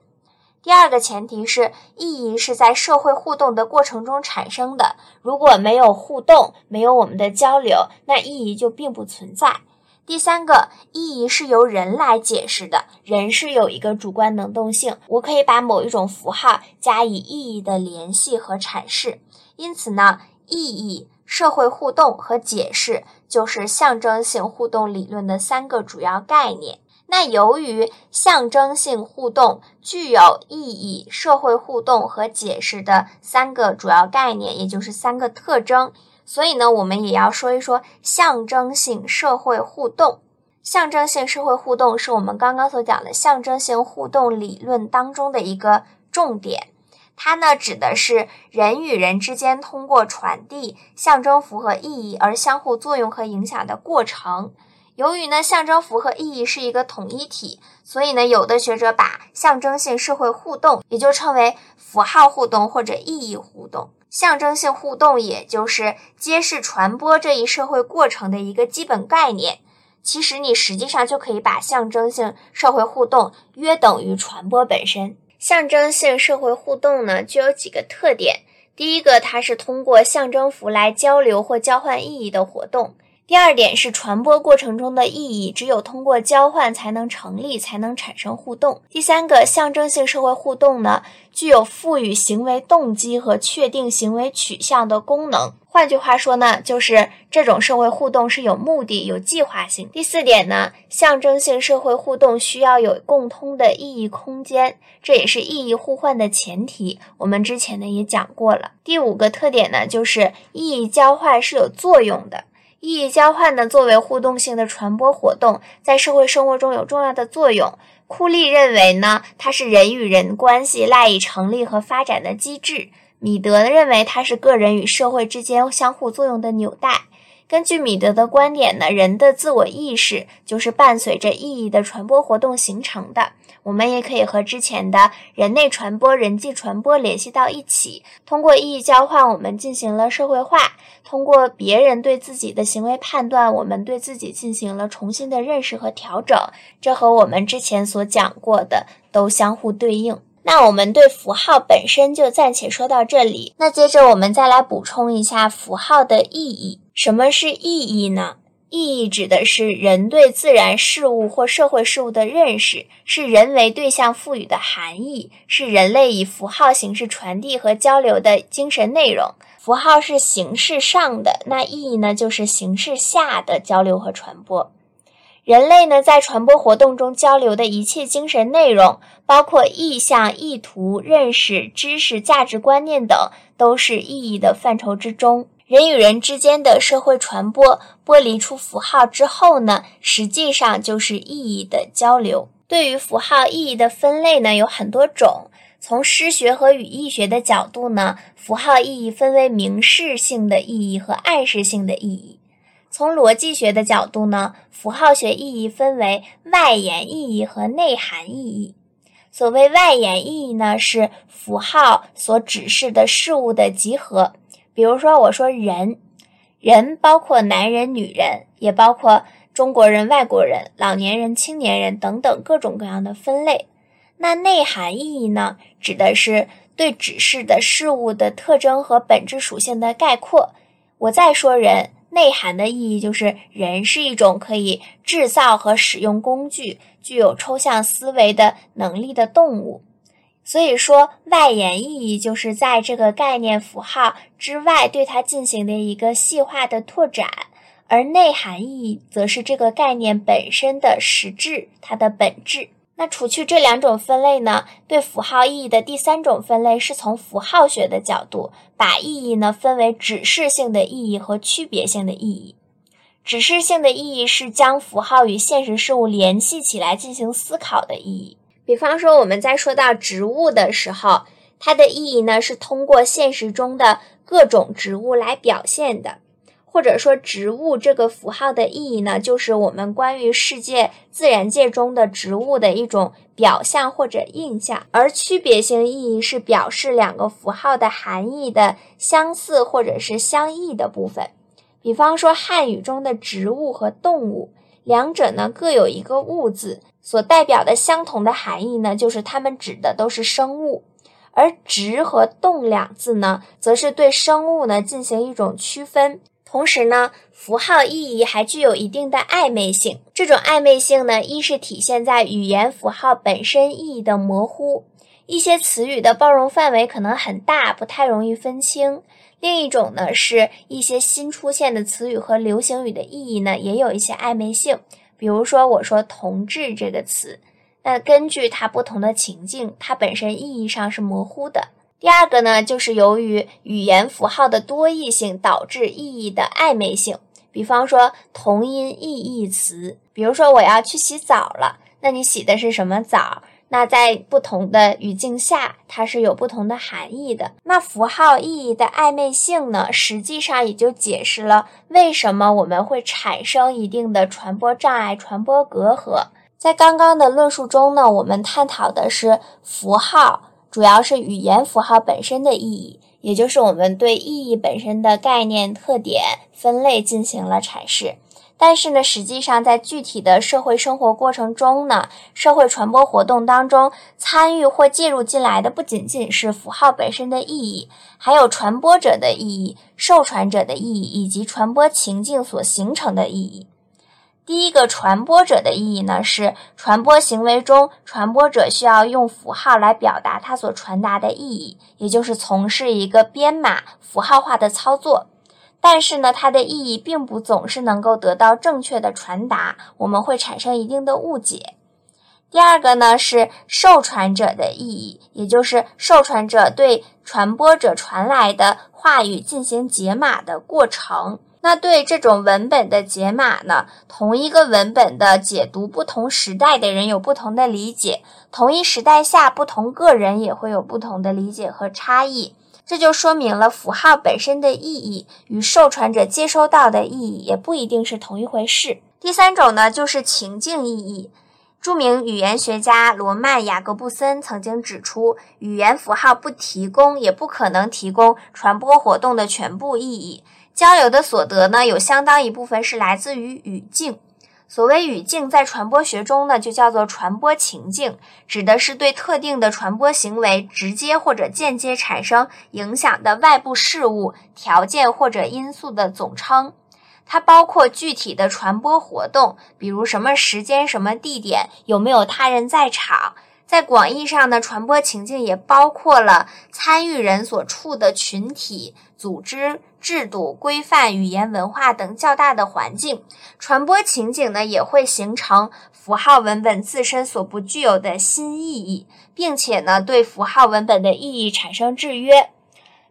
第二个前提是，意义是在社会互动的过程中产生的。如果没有互动，没有我们的交流，那意义就并不存在。第三个，意义是由人来解释的，人是有一个主观能动性，我可以把某一种符号加以意义的联系和阐释。因此呢，意义、社会互动和解释就是象征性互动理论的三个主要概念。那由于象征性互动具有意义、社会互动和解释的三个主要概念，也就是三个特征，所以呢，我们也要说一说象征性社会互动。象征性社会互动是我们刚刚所讲的象征性互动理论当中的一个重点，它呢指的是人与人之间通过传递象征符合意义而相互作用和影响的过程。由于呢，象征符合意义是一个统一体，所以呢，有的学者把象征性社会互动也就称为符号互动或者意义互动。象征性互动也就是揭示传播这一社会过程的一个基本概念。其实你实际上就可以把象征性社会互动约等于传播本身。象征性社会互动呢，具有几个特点。第一个，它是通过象征符来交流或交换意义的活动。第二点是传播过程中的意义，只有通过交换才能成立，才能产生互动。第三个象征性社会互动呢，具有赋予行为动机和确定行为取向的功能。换句话说呢，就是这种社会互动是有目的、有计划性。第四点呢，象征性社会互动需要有共通的意义空间，这也是意义互换的前提。我们之前呢也讲过了。第五个特点呢，就是意义交换是有作用的。意义交换呢，作为互动性的传播活动，在社会生活中有重要的作用。库利认为呢，它是人与人关系赖以成立和发展的机制。米德认为它是个人与社会之间相互作用的纽带。根据米德的观点呢，人的自我意识就是伴随着意义的传播活动形成的。我们也可以和之前的人类传播、人际传播联系到一起，通过意义交换，我们进行了社会化；通过别人对自己的行为判断，我们对自己进行了重新的认识和调整。这和我们之前所讲过的都相互对应。那我们对符号本身就暂且说到这里。那接着我们再来补充一下符号的意义。什么是意义呢？意义指的是人对自然事物或社会事物的认识，是人为对象赋予的含义，是人类以符号形式传递和交流的精神内容。符号是形式上的，那意义呢，就是形式下的交流和传播。人类呢，在传播活动中交流的一切精神内容，包括意向、意图、认识、知识、价值观念等，都是意义的范畴之中。人与人之间的社会传播剥离出符号之后呢，实际上就是意义的交流。对于符号意义的分类呢，有很多种。从诗学和语义学的角度呢，符号意义分为明示性的意义和暗示性的意义。从逻辑学的角度呢，符号学意义分为外延意义和内涵意义。所谓外延意义呢，是符号所指示的事物的集合。比如说，我说人，人包括男人、女人，也包括中国人、外国人、老年人、青年人等等各种各样的分类。那内涵意义呢，指的是对指示的事物的特征和本质属性的概括。我再说人，内涵的意义就是人是一种可以制造和使用工具、具有抽象思维的能力的动物。所以说，外延意义就是在这个概念符号之外对它进行的一个细化的拓展，而内涵意义则是这个概念本身的实质，它的本质。那除去这两种分类呢，对符号意义的第三种分类是从符号学的角度，把意义呢分为指示性的意义和区别性的意义。指示性的意义是将符号与现实事物联系起来进行思考的意义。比方说，我们在说到植物的时候，它的意义呢是通过现实中的各种植物来表现的，或者说植物这个符号的意义呢，就是我们关于世界自然界中的植物的一种表象或者印象。而区别性意义是表示两个符号的含义的相似或者是相异的部分。比方说，汉语中的植物和动物，两者呢各有一个物字。所代表的相同的含义呢，就是它们指的都是生物，而“植”和“动”两字呢，则是对生物呢进行一种区分。同时呢，符号意义还具有一定的暧昧性。这种暧昧性呢，一是体现在语言符号本身意义的模糊，一些词语的包容范围可能很大，不太容易分清；另一种呢，是一些新出现的词语和流行语的意义呢，也有一些暧昧性。比如说，我说“同志”这个词，那根据它不同的情境，它本身意义上是模糊的。第二个呢，就是由于语言符号的多义性导致意义的暧昧性。比方说，同音异义词，比如说我要去洗澡了，那你洗的是什么澡？那在不同的语境下，它是有不同的含义的。那符号意义的暧昧性呢，实际上也就解释了为什么我们会产生一定的传播障碍、传播隔阂。在刚刚的论述中呢，我们探讨的是符号，主要是语言符号本身的意义，也就是我们对意义本身的概念、特点、分类进行了阐释。但是呢，实际上在具体的社会生活过程中呢，社会传播活动当中参与或介入进来的不仅仅是符号本身的意义，还有传播者的意义、受传者的意义以及传播情境所形成的意义。第一个传播者的意义呢，是传播行为中传播者需要用符号来表达他所传达的意义，也就是从事一个编码符号化的操作。但是呢，它的意义并不总是能够得到正确的传达，我们会产生一定的误解。第二个呢是受传者的意义，也就是受传者对传播者传来的话语进行解码的过程。那对这种文本的解码呢，同一个文本的解读，不同时代的人有不同的理解，同一时代下不同个人也会有不同的理解和差异。这就说明了符号本身的意义与受传者接收到的意义也不一定是同一回事。第三种呢，就是情境意义。著名语言学家罗曼·雅各布森曾经指出，语言符号不提供，也不可能提供传播活动的全部意义。交流的所得呢，有相当一部分是来自于语境。所谓语境，在传播学中呢，就叫做传播情境，指的是对特定的传播行为直接或者间接产生影响的外部事物、条件或者因素的总称。它包括具体的传播活动，比如什么时间、什么地点，有没有他人在场。在广义上呢，传播情境也包括了参与人所处的群体、组织、制度、规范、语言、文化等较大的环境。传播情景呢，也会形成符号文本自身所不具有的新意义，并且呢，对符号文本的意义产生制约。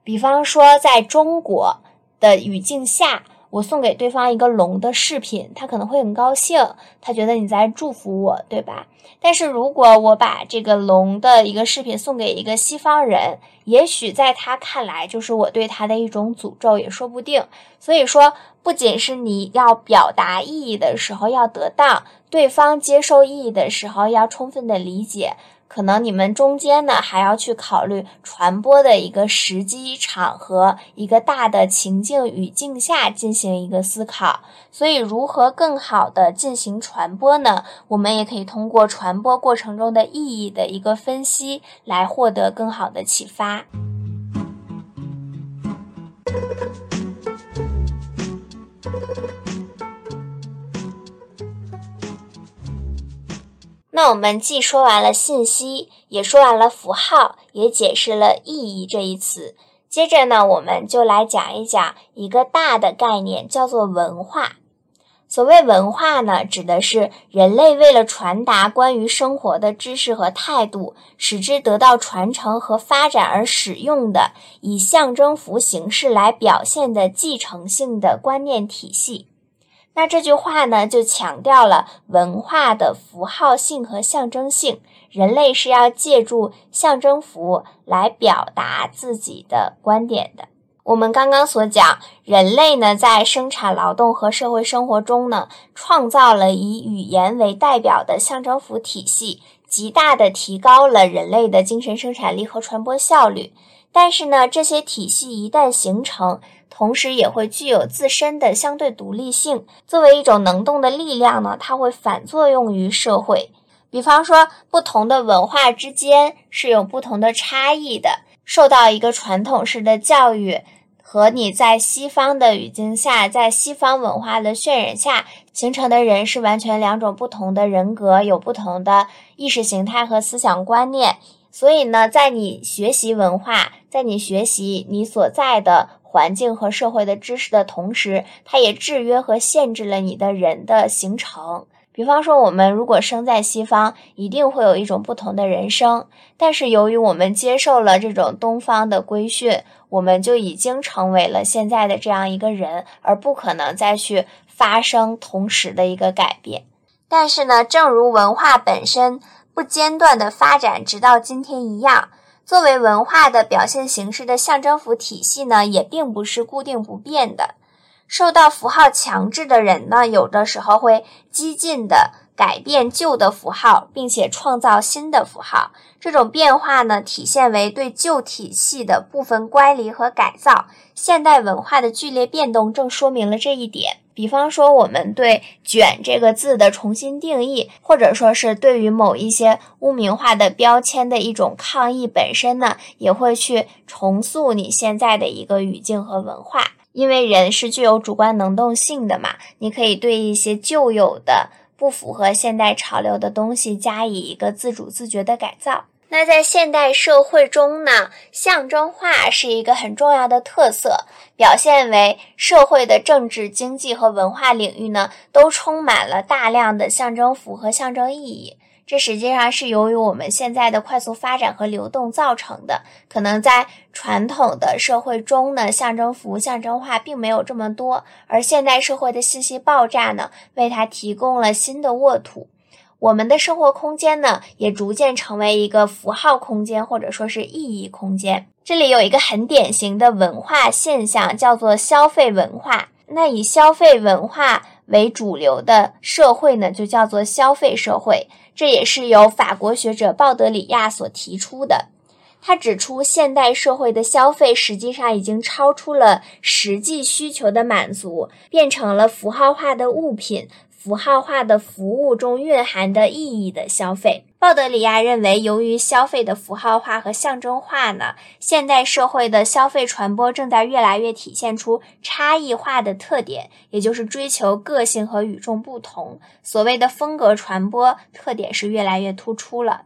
比方说，在中国的语境下。我送给对方一个龙的饰品，他可能会很高兴，他觉得你在祝福我，对吧？但是如果我把这个龙的一个饰品送给一个西方人，也许在他看来就是我对他的一种诅咒，也说不定。所以说，不仅是你要表达意义的时候要得当，对方接受意义的时候要充分的理解。可能你们中间呢还要去考虑传播的一个时机、场合，一个大的情境语境下进行一个思考。所以，如何更好的进行传播呢？我们也可以通过传播过程中的意义的一个分析来获得更好的启发。那我们既说完了信息，也说完了符号，也解释了意义这一词。接着呢，我们就来讲一讲一个大的概念，叫做文化。所谓文化呢，指的是人类为了传达关于生活的知识和态度，使之得到传承和发展而使用的，以象征符形式来表现的继承性的观念体系。那这句话呢，就强调了文化的符号性和象征性。人类是要借助象征符来表达自己的观点的。我们刚刚所讲，人类呢在生产劳动和社会生活中呢，创造了以语言为代表的象征符体系，极大的提高了人类的精神生产力和传播效率。但是呢，这些体系一旦形成，同时也会具有自身的相对独立性。作为一种能动的力量呢，它会反作用于社会。比方说，不同的文化之间是有不同的差异的。受到一个传统式的教育，和你在西方的语境下，在西方文化的渲染下形成的人，是完全两种不同的人格，有不同的意识形态和思想观念。所以呢，在你学习文化，在你学习你所在的环境和社会的知识的同时，它也制约和限制了你的人的形成。比方说，我们如果生在西方，一定会有一种不同的人生。但是，由于我们接受了这种东方的规训，我们就已经成为了现在的这样一个人，而不可能再去发生同时的一个改变。但是呢，正如文化本身。不间断的发展，直到今天一样。作为文化的表现形式的象征符体系呢，也并不是固定不变的。受到符号强制的人呢，有的时候会激进的改变旧的符号，并且创造新的符号。这种变化呢，体现为对旧体系的部分乖离和改造。现代文化的剧烈变动正说明了这一点。比方说，我们对“卷”这个字的重新定义，或者说是对于某一些污名化的标签的一种抗议本身呢，也会去重塑你现在的一个语境和文化。因为人是具有主观能动性的嘛，你可以对一些旧有的、不符合现代潮流的东西加以一个自主自觉的改造。那在现代社会中呢，象征化是一个很重要的特色，表现为社会的政治、经济和文化领域呢，都充满了大量的象征符和象征意义。这实际上是由于我们现在的快速发展和流动造成的。可能在传统的社会中呢，象征符、象征化并没有这么多，而现代社会的信息爆炸呢，为它提供了新的沃土。我们的生活空间呢，也逐渐成为一个符号空间，或者说是意义空间。这里有一个很典型的文化现象，叫做消费文化。那以消费文化为主流的社会呢，就叫做消费社会。这也是由法国学者鲍德里亚所提出的。他指出，现代社会的消费实际上已经超出了实际需求的满足，变成了符号化的物品。符号化的服务中蕴含的意义的消费，鲍德里亚认为，由于消费的符号化和象征化呢，现代社会的消费传播正在越来越体现出差异化的特点，也就是追求个性和与众不同。所谓的风格传播特点是越来越突出了。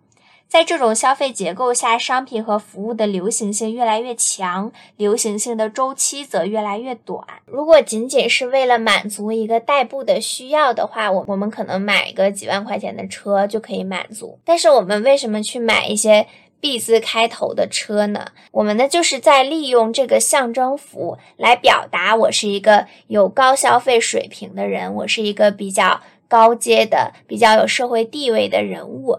在这种消费结构下，商品和服务的流行性越来越强，流行性的周期则越来越短。如果仅仅是为了满足一个代步的需要的话，我我们可能买个几万块钱的车就可以满足。但是我们为什么去买一些 B 字开头的车呢？我们呢就是在利用这个象征符来表达我是一个有高消费水平的人，我是一个比较高阶的、比较有社会地位的人物。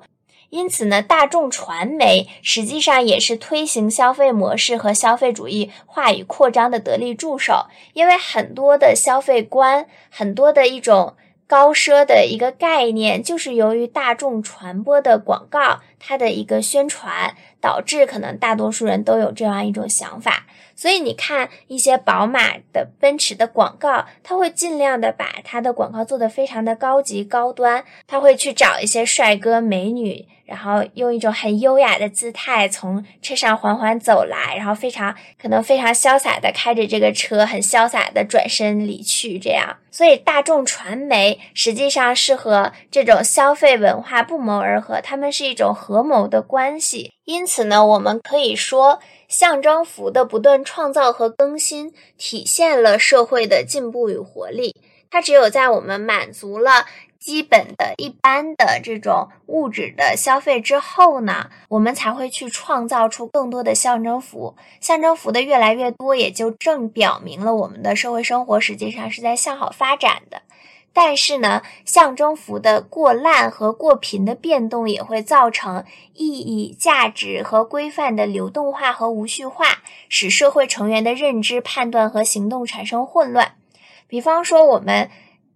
因此呢，大众传媒实际上也是推行消费模式和消费主义话语扩张的得力助手。因为很多的消费观，很多的一种高奢的一个概念，就是由于大众传播的广告，它的一个宣传，导致可能大多数人都有这样一种想法。所以你看一些宝马的、奔驰的广告，他会尽量的把他的广告做得非常的高级高端，他会去找一些帅哥美女。然后用一种很优雅的姿态从车上缓缓走来，然后非常可能非常潇洒的开着这个车，很潇洒的转身离去。这样，所以大众传媒实际上是和这种消费文化不谋而合，他们是一种合谋的关系。因此呢，我们可以说，象征符的不断创造和更新，体现了社会的进步与活力。它只有在我们满足了。基本的一般的这种物质的消费之后呢，我们才会去创造出更多的象征符。象征符的越来越多，也就正表明了我们的社会生活实际上是在向好发展的。但是呢，象征符的过滥和过频的变动也会造成意义、价值和规范的流动化和无序化，使社会成员的认知、判断和行动产生混乱。比方说，我们。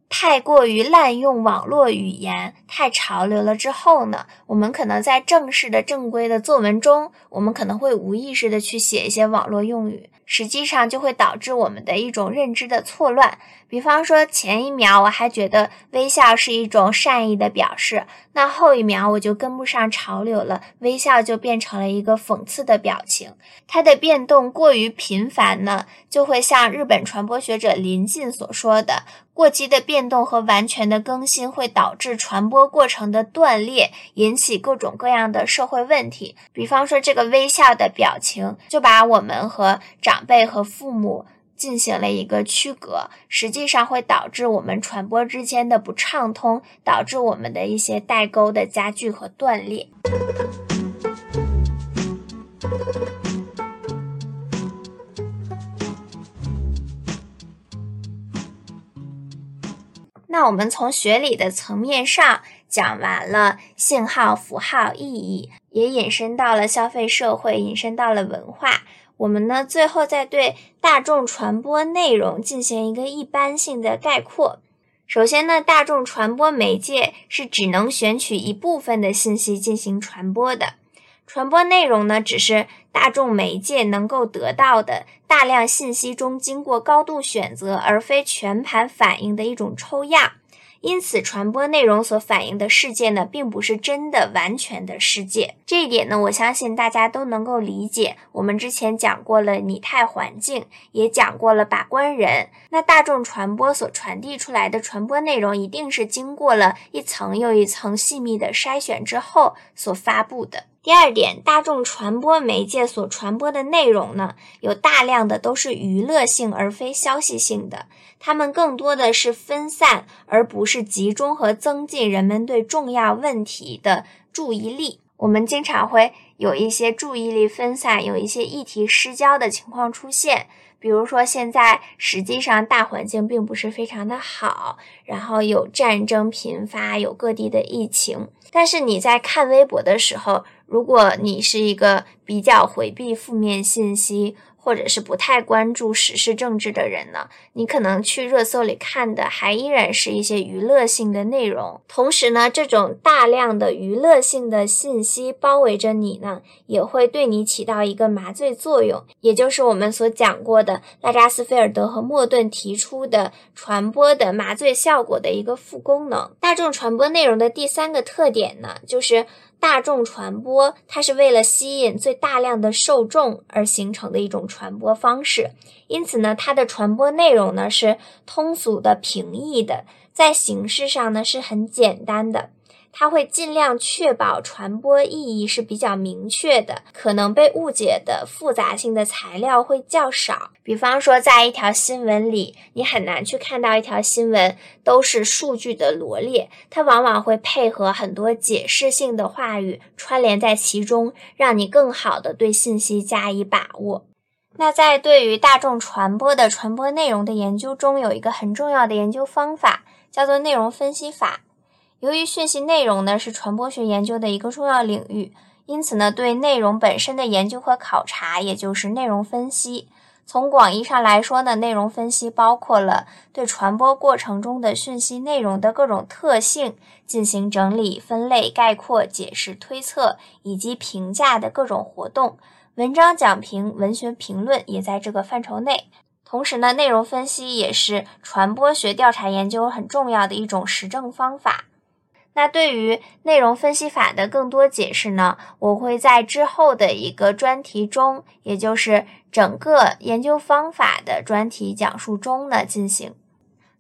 太过于滥用网络语言，太潮流了之后呢，我们可能在正式的、正规的作文中，我们可能会无意识的去写一些网络用语，实际上就会导致我们的一种认知的错乱。比方说，前一秒我还觉得微笑是一种善意的表示，那后一秒我就跟不上潮流了，微笑就变成了一个讽刺的表情。它的变动过于频繁呢，就会像日本传播学者林进所说的，过激的变动和完全的更新会导致传播过程的断裂，引起各种各样的社会问题。比方说，这个微笑的表情就把我们和长辈和父母。进行了一个区隔，实际上会导致我们传播之间的不畅通，导致我们的一些代沟的加剧和断裂。那我们从学理的层面上讲完了信号、符号意义，也引申到了消费社会，引申到了文化。我们呢，最后再对大众传播内容进行一个一般性的概括。首先呢，大众传播媒介是只能选取一部分的信息进行传播的，传播内容呢，只是大众媒介能够得到的大量信息中经过高度选择而非全盘反映的一种抽样。因此，传播内容所反映的世界呢，并不是真的完全的世界。这一点呢，我相信大家都能够理解。我们之前讲过了拟态环境，也讲过了把关人。那大众传播所传递出来的传播内容，一定是经过了一层又一层细密的筛选之后所发布的。第二点，大众传播媒介所传播的内容呢，有大量的都是娱乐性而非消息性的，它们更多的是分散而不是集中和增进人们对重要问题的注意力。我们经常会有一些注意力分散、有一些议题失焦的情况出现。比如说，现在实际上大环境并不是非常的好，然后有战争频发，有各地的疫情。但是你在看微博的时候，如果你是一个比较回避负面信息，或者是不太关注时事政治的人呢，你可能去热搜里看的还依然是一些娱乐性的内容。同时呢，这种大量的娱乐性的信息包围着你呢，也会对你起到一个麻醉作用，也就是我们所讲过的拉扎斯菲尔德和莫顿提出的传播的麻醉效果的一个副功能。大众传播内容的第三个特点呢，就是。大众传播，它是为了吸引最大量的受众而形成的一种传播方式，因此呢，它的传播内容呢是通俗的、平易的，在形式上呢是很简单的。它会尽量确保传播意义是比较明确的，可能被误解的复杂性的材料会较少。比方说，在一条新闻里，你很难去看到一条新闻都是数据的罗列，它往往会配合很多解释性的话语串联在其中，让你更好的对信息加以把握。那在对于大众传播的传播内容的研究中，有一个很重要的研究方法，叫做内容分析法。由于讯息内容呢是传播学研究的一个重要领域，因此呢，对内容本身的研究和考察，也就是内容分析。从广义上来说呢，内容分析包括了对传播过程中的讯息内容的各种特性进行整理、分类、概括、解释、推测以及评价的各种活动。文章讲评、文学评论也在这个范畴内。同时呢，内容分析也是传播学调查研究很重要的一种实证方法。那对于内容分析法的更多解释呢，我会在之后的一个专题中，也就是整个研究方法的专题讲述中呢进行。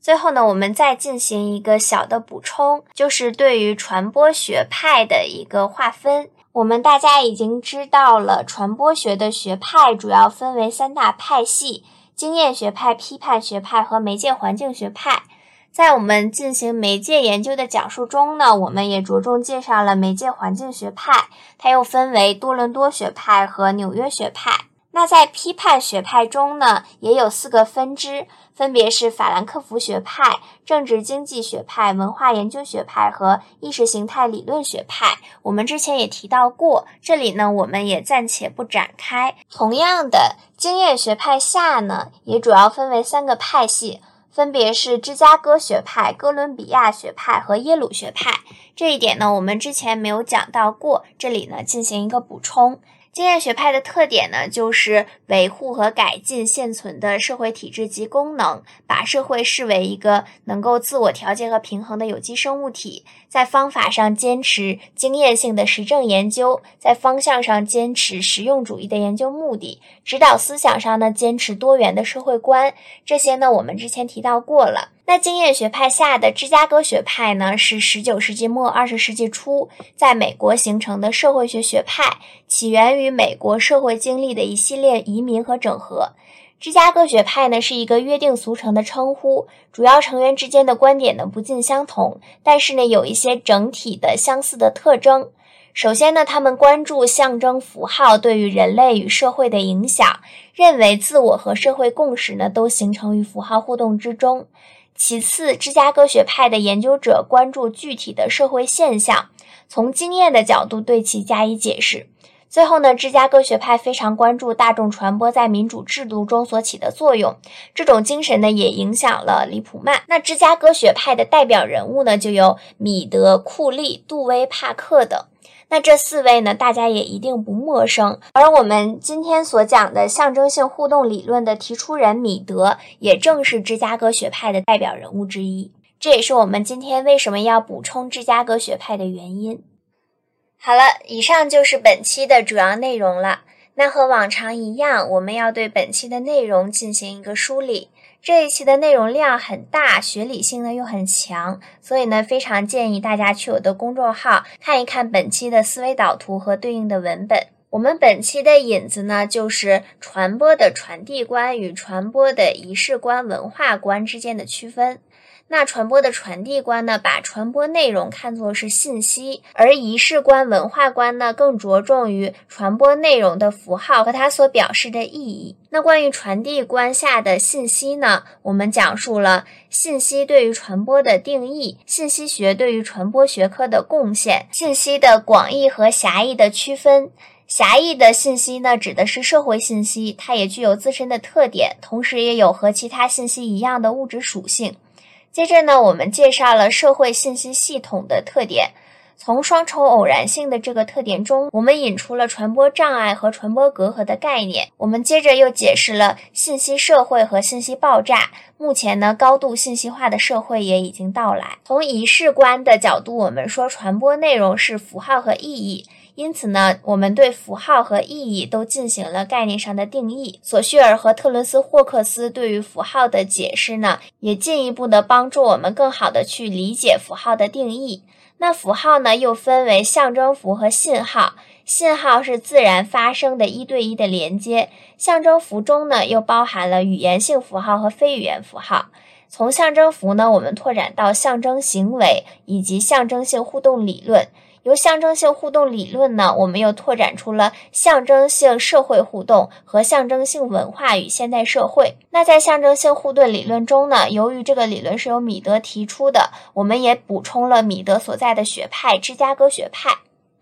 最后呢，我们再进行一个小的补充，就是对于传播学派的一个划分。我们大家已经知道了，传播学的学派主要分为三大派系：经验学派、批判学派和媒介环境学派。在我们进行媒介研究的讲述中呢，我们也着重介绍了媒介环境学派，它又分为多伦多学派和纽约学派。那在批判学派中呢，也有四个分支，分别是法兰克福学派、政治经济学派、文化研究学派和意识形态理论学派。我们之前也提到过，这里呢我们也暂且不展开。同样的，经验学派下呢，也主要分为三个派系。分别是芝加哥学派、哥伦比亚学派和耶鲁学派。这一点呢，我们之前没有讲到过，这里呢进行一个补充。经验学派的特点呢，就是维护和改进现存的社会体制及功能，把社会视为一个能够自我调节和平衡的有机生物体。在方法上坚持经验性的实证研究，在方向上坚持实用主义的研究目的，指导思想上呢坚持多元的社会观。这些呢，我们之前提到过了。那经验学派下的芝加哥学派呢，是十九世纪末二十世纪初在美国形成的社会学学派，起源于美国社会经历的一系列移民和整合。芝加哥学派呢是一个约定俗成的称呼，主要成员之间的观点呢不尽相同，但是呢有一些整体的相似的特征。首先呢，他们关注象征符号对于人类与社会的影响，认为自我和社会共识呢都形成于符号互动之中。其次，芝加哥学派的研究者关注具体的社会现象，从经验的角度对其加以解释。最后呢，芝加哥学派非常关注大众传播在民主制度中所起的作用，这种精神呢也影响了李普曼。那芝加哥学派的代表人物呢就有米德、库利、杜威、帕克等。那这四位呢，大家也一定不陌生。而我们今天所讲的象征性互动理论的提出人米德，也正是芝加哥学派的代表人物之一。这也是我们今天为什么要补充芝加哥学派的原因。好了，以上就是本期的主要内容了。那和往常一样，我们要对本期的内容进行一个梳理。这一期的内容量很大，学理性呢又很强，所以呢，非常建议大家去我的公众号看一看本期的思维导图和对应的文本。我们本期的引子呢，就是传播的传递观与传播的仪式观、文化观之间的区分。那传播的传递观呢，把传播内容看作是信息，而仪式观、文化观呢，更着重于传播内容的符号和它所表示的意义。那关于传递观下的信息呢，我们讲述了信息对于传播的定义，信息学对于传播学科的贡献，信息的广义和狭义的区分。狭义的信息呢，指的是社会信息，它也具有自身的特点，同时也有和其他信息一样的物质属性。接着呢，我们介绍了社会信息系统的特点。从双重偶然性的这个特点中，我们引出了传播障碍和传播隔阂的概念。我们接着又解释了信息社会和信息爆炸。目前呢，高度信息化的社会也已经到来。从仪式观的角度，我们说传播内容是符号和意义。因此呢，我们对符号和意义都进行了概念上的定义。索绪尔和特伦斯霍克斯对于符号的解释呢，也进一步的帮助我们更好的去理解符号的定义。那符号呢，又分为象征符和信号。信号是自然发生的一对一的连接，象征符中呢，又包含了语言性符号和非语言符号。从象征符呢，我们拓展到象征行为以及象征性互动理论。由象征性互动理论呢，我们又拓展出了象征性社会互动和象征性文化与现代社会。那在象征性互动理论中呢，由于这个理论是由米德提出的，我们也补充了米德所在的学派——芝加哥学派。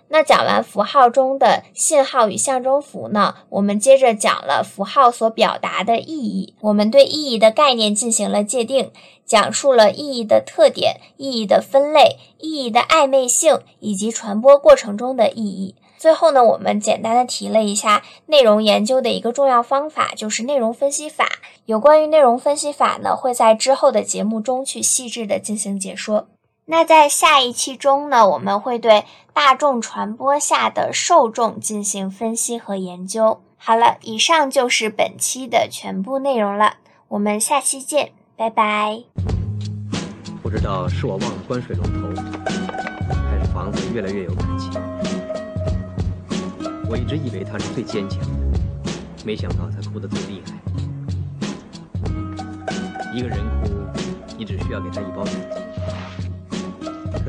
那讲完符号中的信号与象征符呢，我们接着讲了符号所表达的意义。我们对意义的概念进行了界定，讲述了意义的特点、意义的分类、意义的暧昧性以及传播过程中的意义。最后呢，我们简单的提了一下内容研究的一个重要方法，就是内容分析法。有关于内容分析法呢，会在之后的节目中去细致的进行解说。那在下一期中呢，我们会对大众传播下的受众进行分析和研究。好了，以上就是本期的全部内容了，我们下期见，拜拜。不知道是我忘了关水龙头，还是房子越来越有感情。我一直以为他是最坚强的，没想到他哭得最厉害。一个人哭，你只需要给他一包纸巾。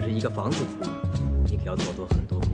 这是一个房子，你可要多做很多。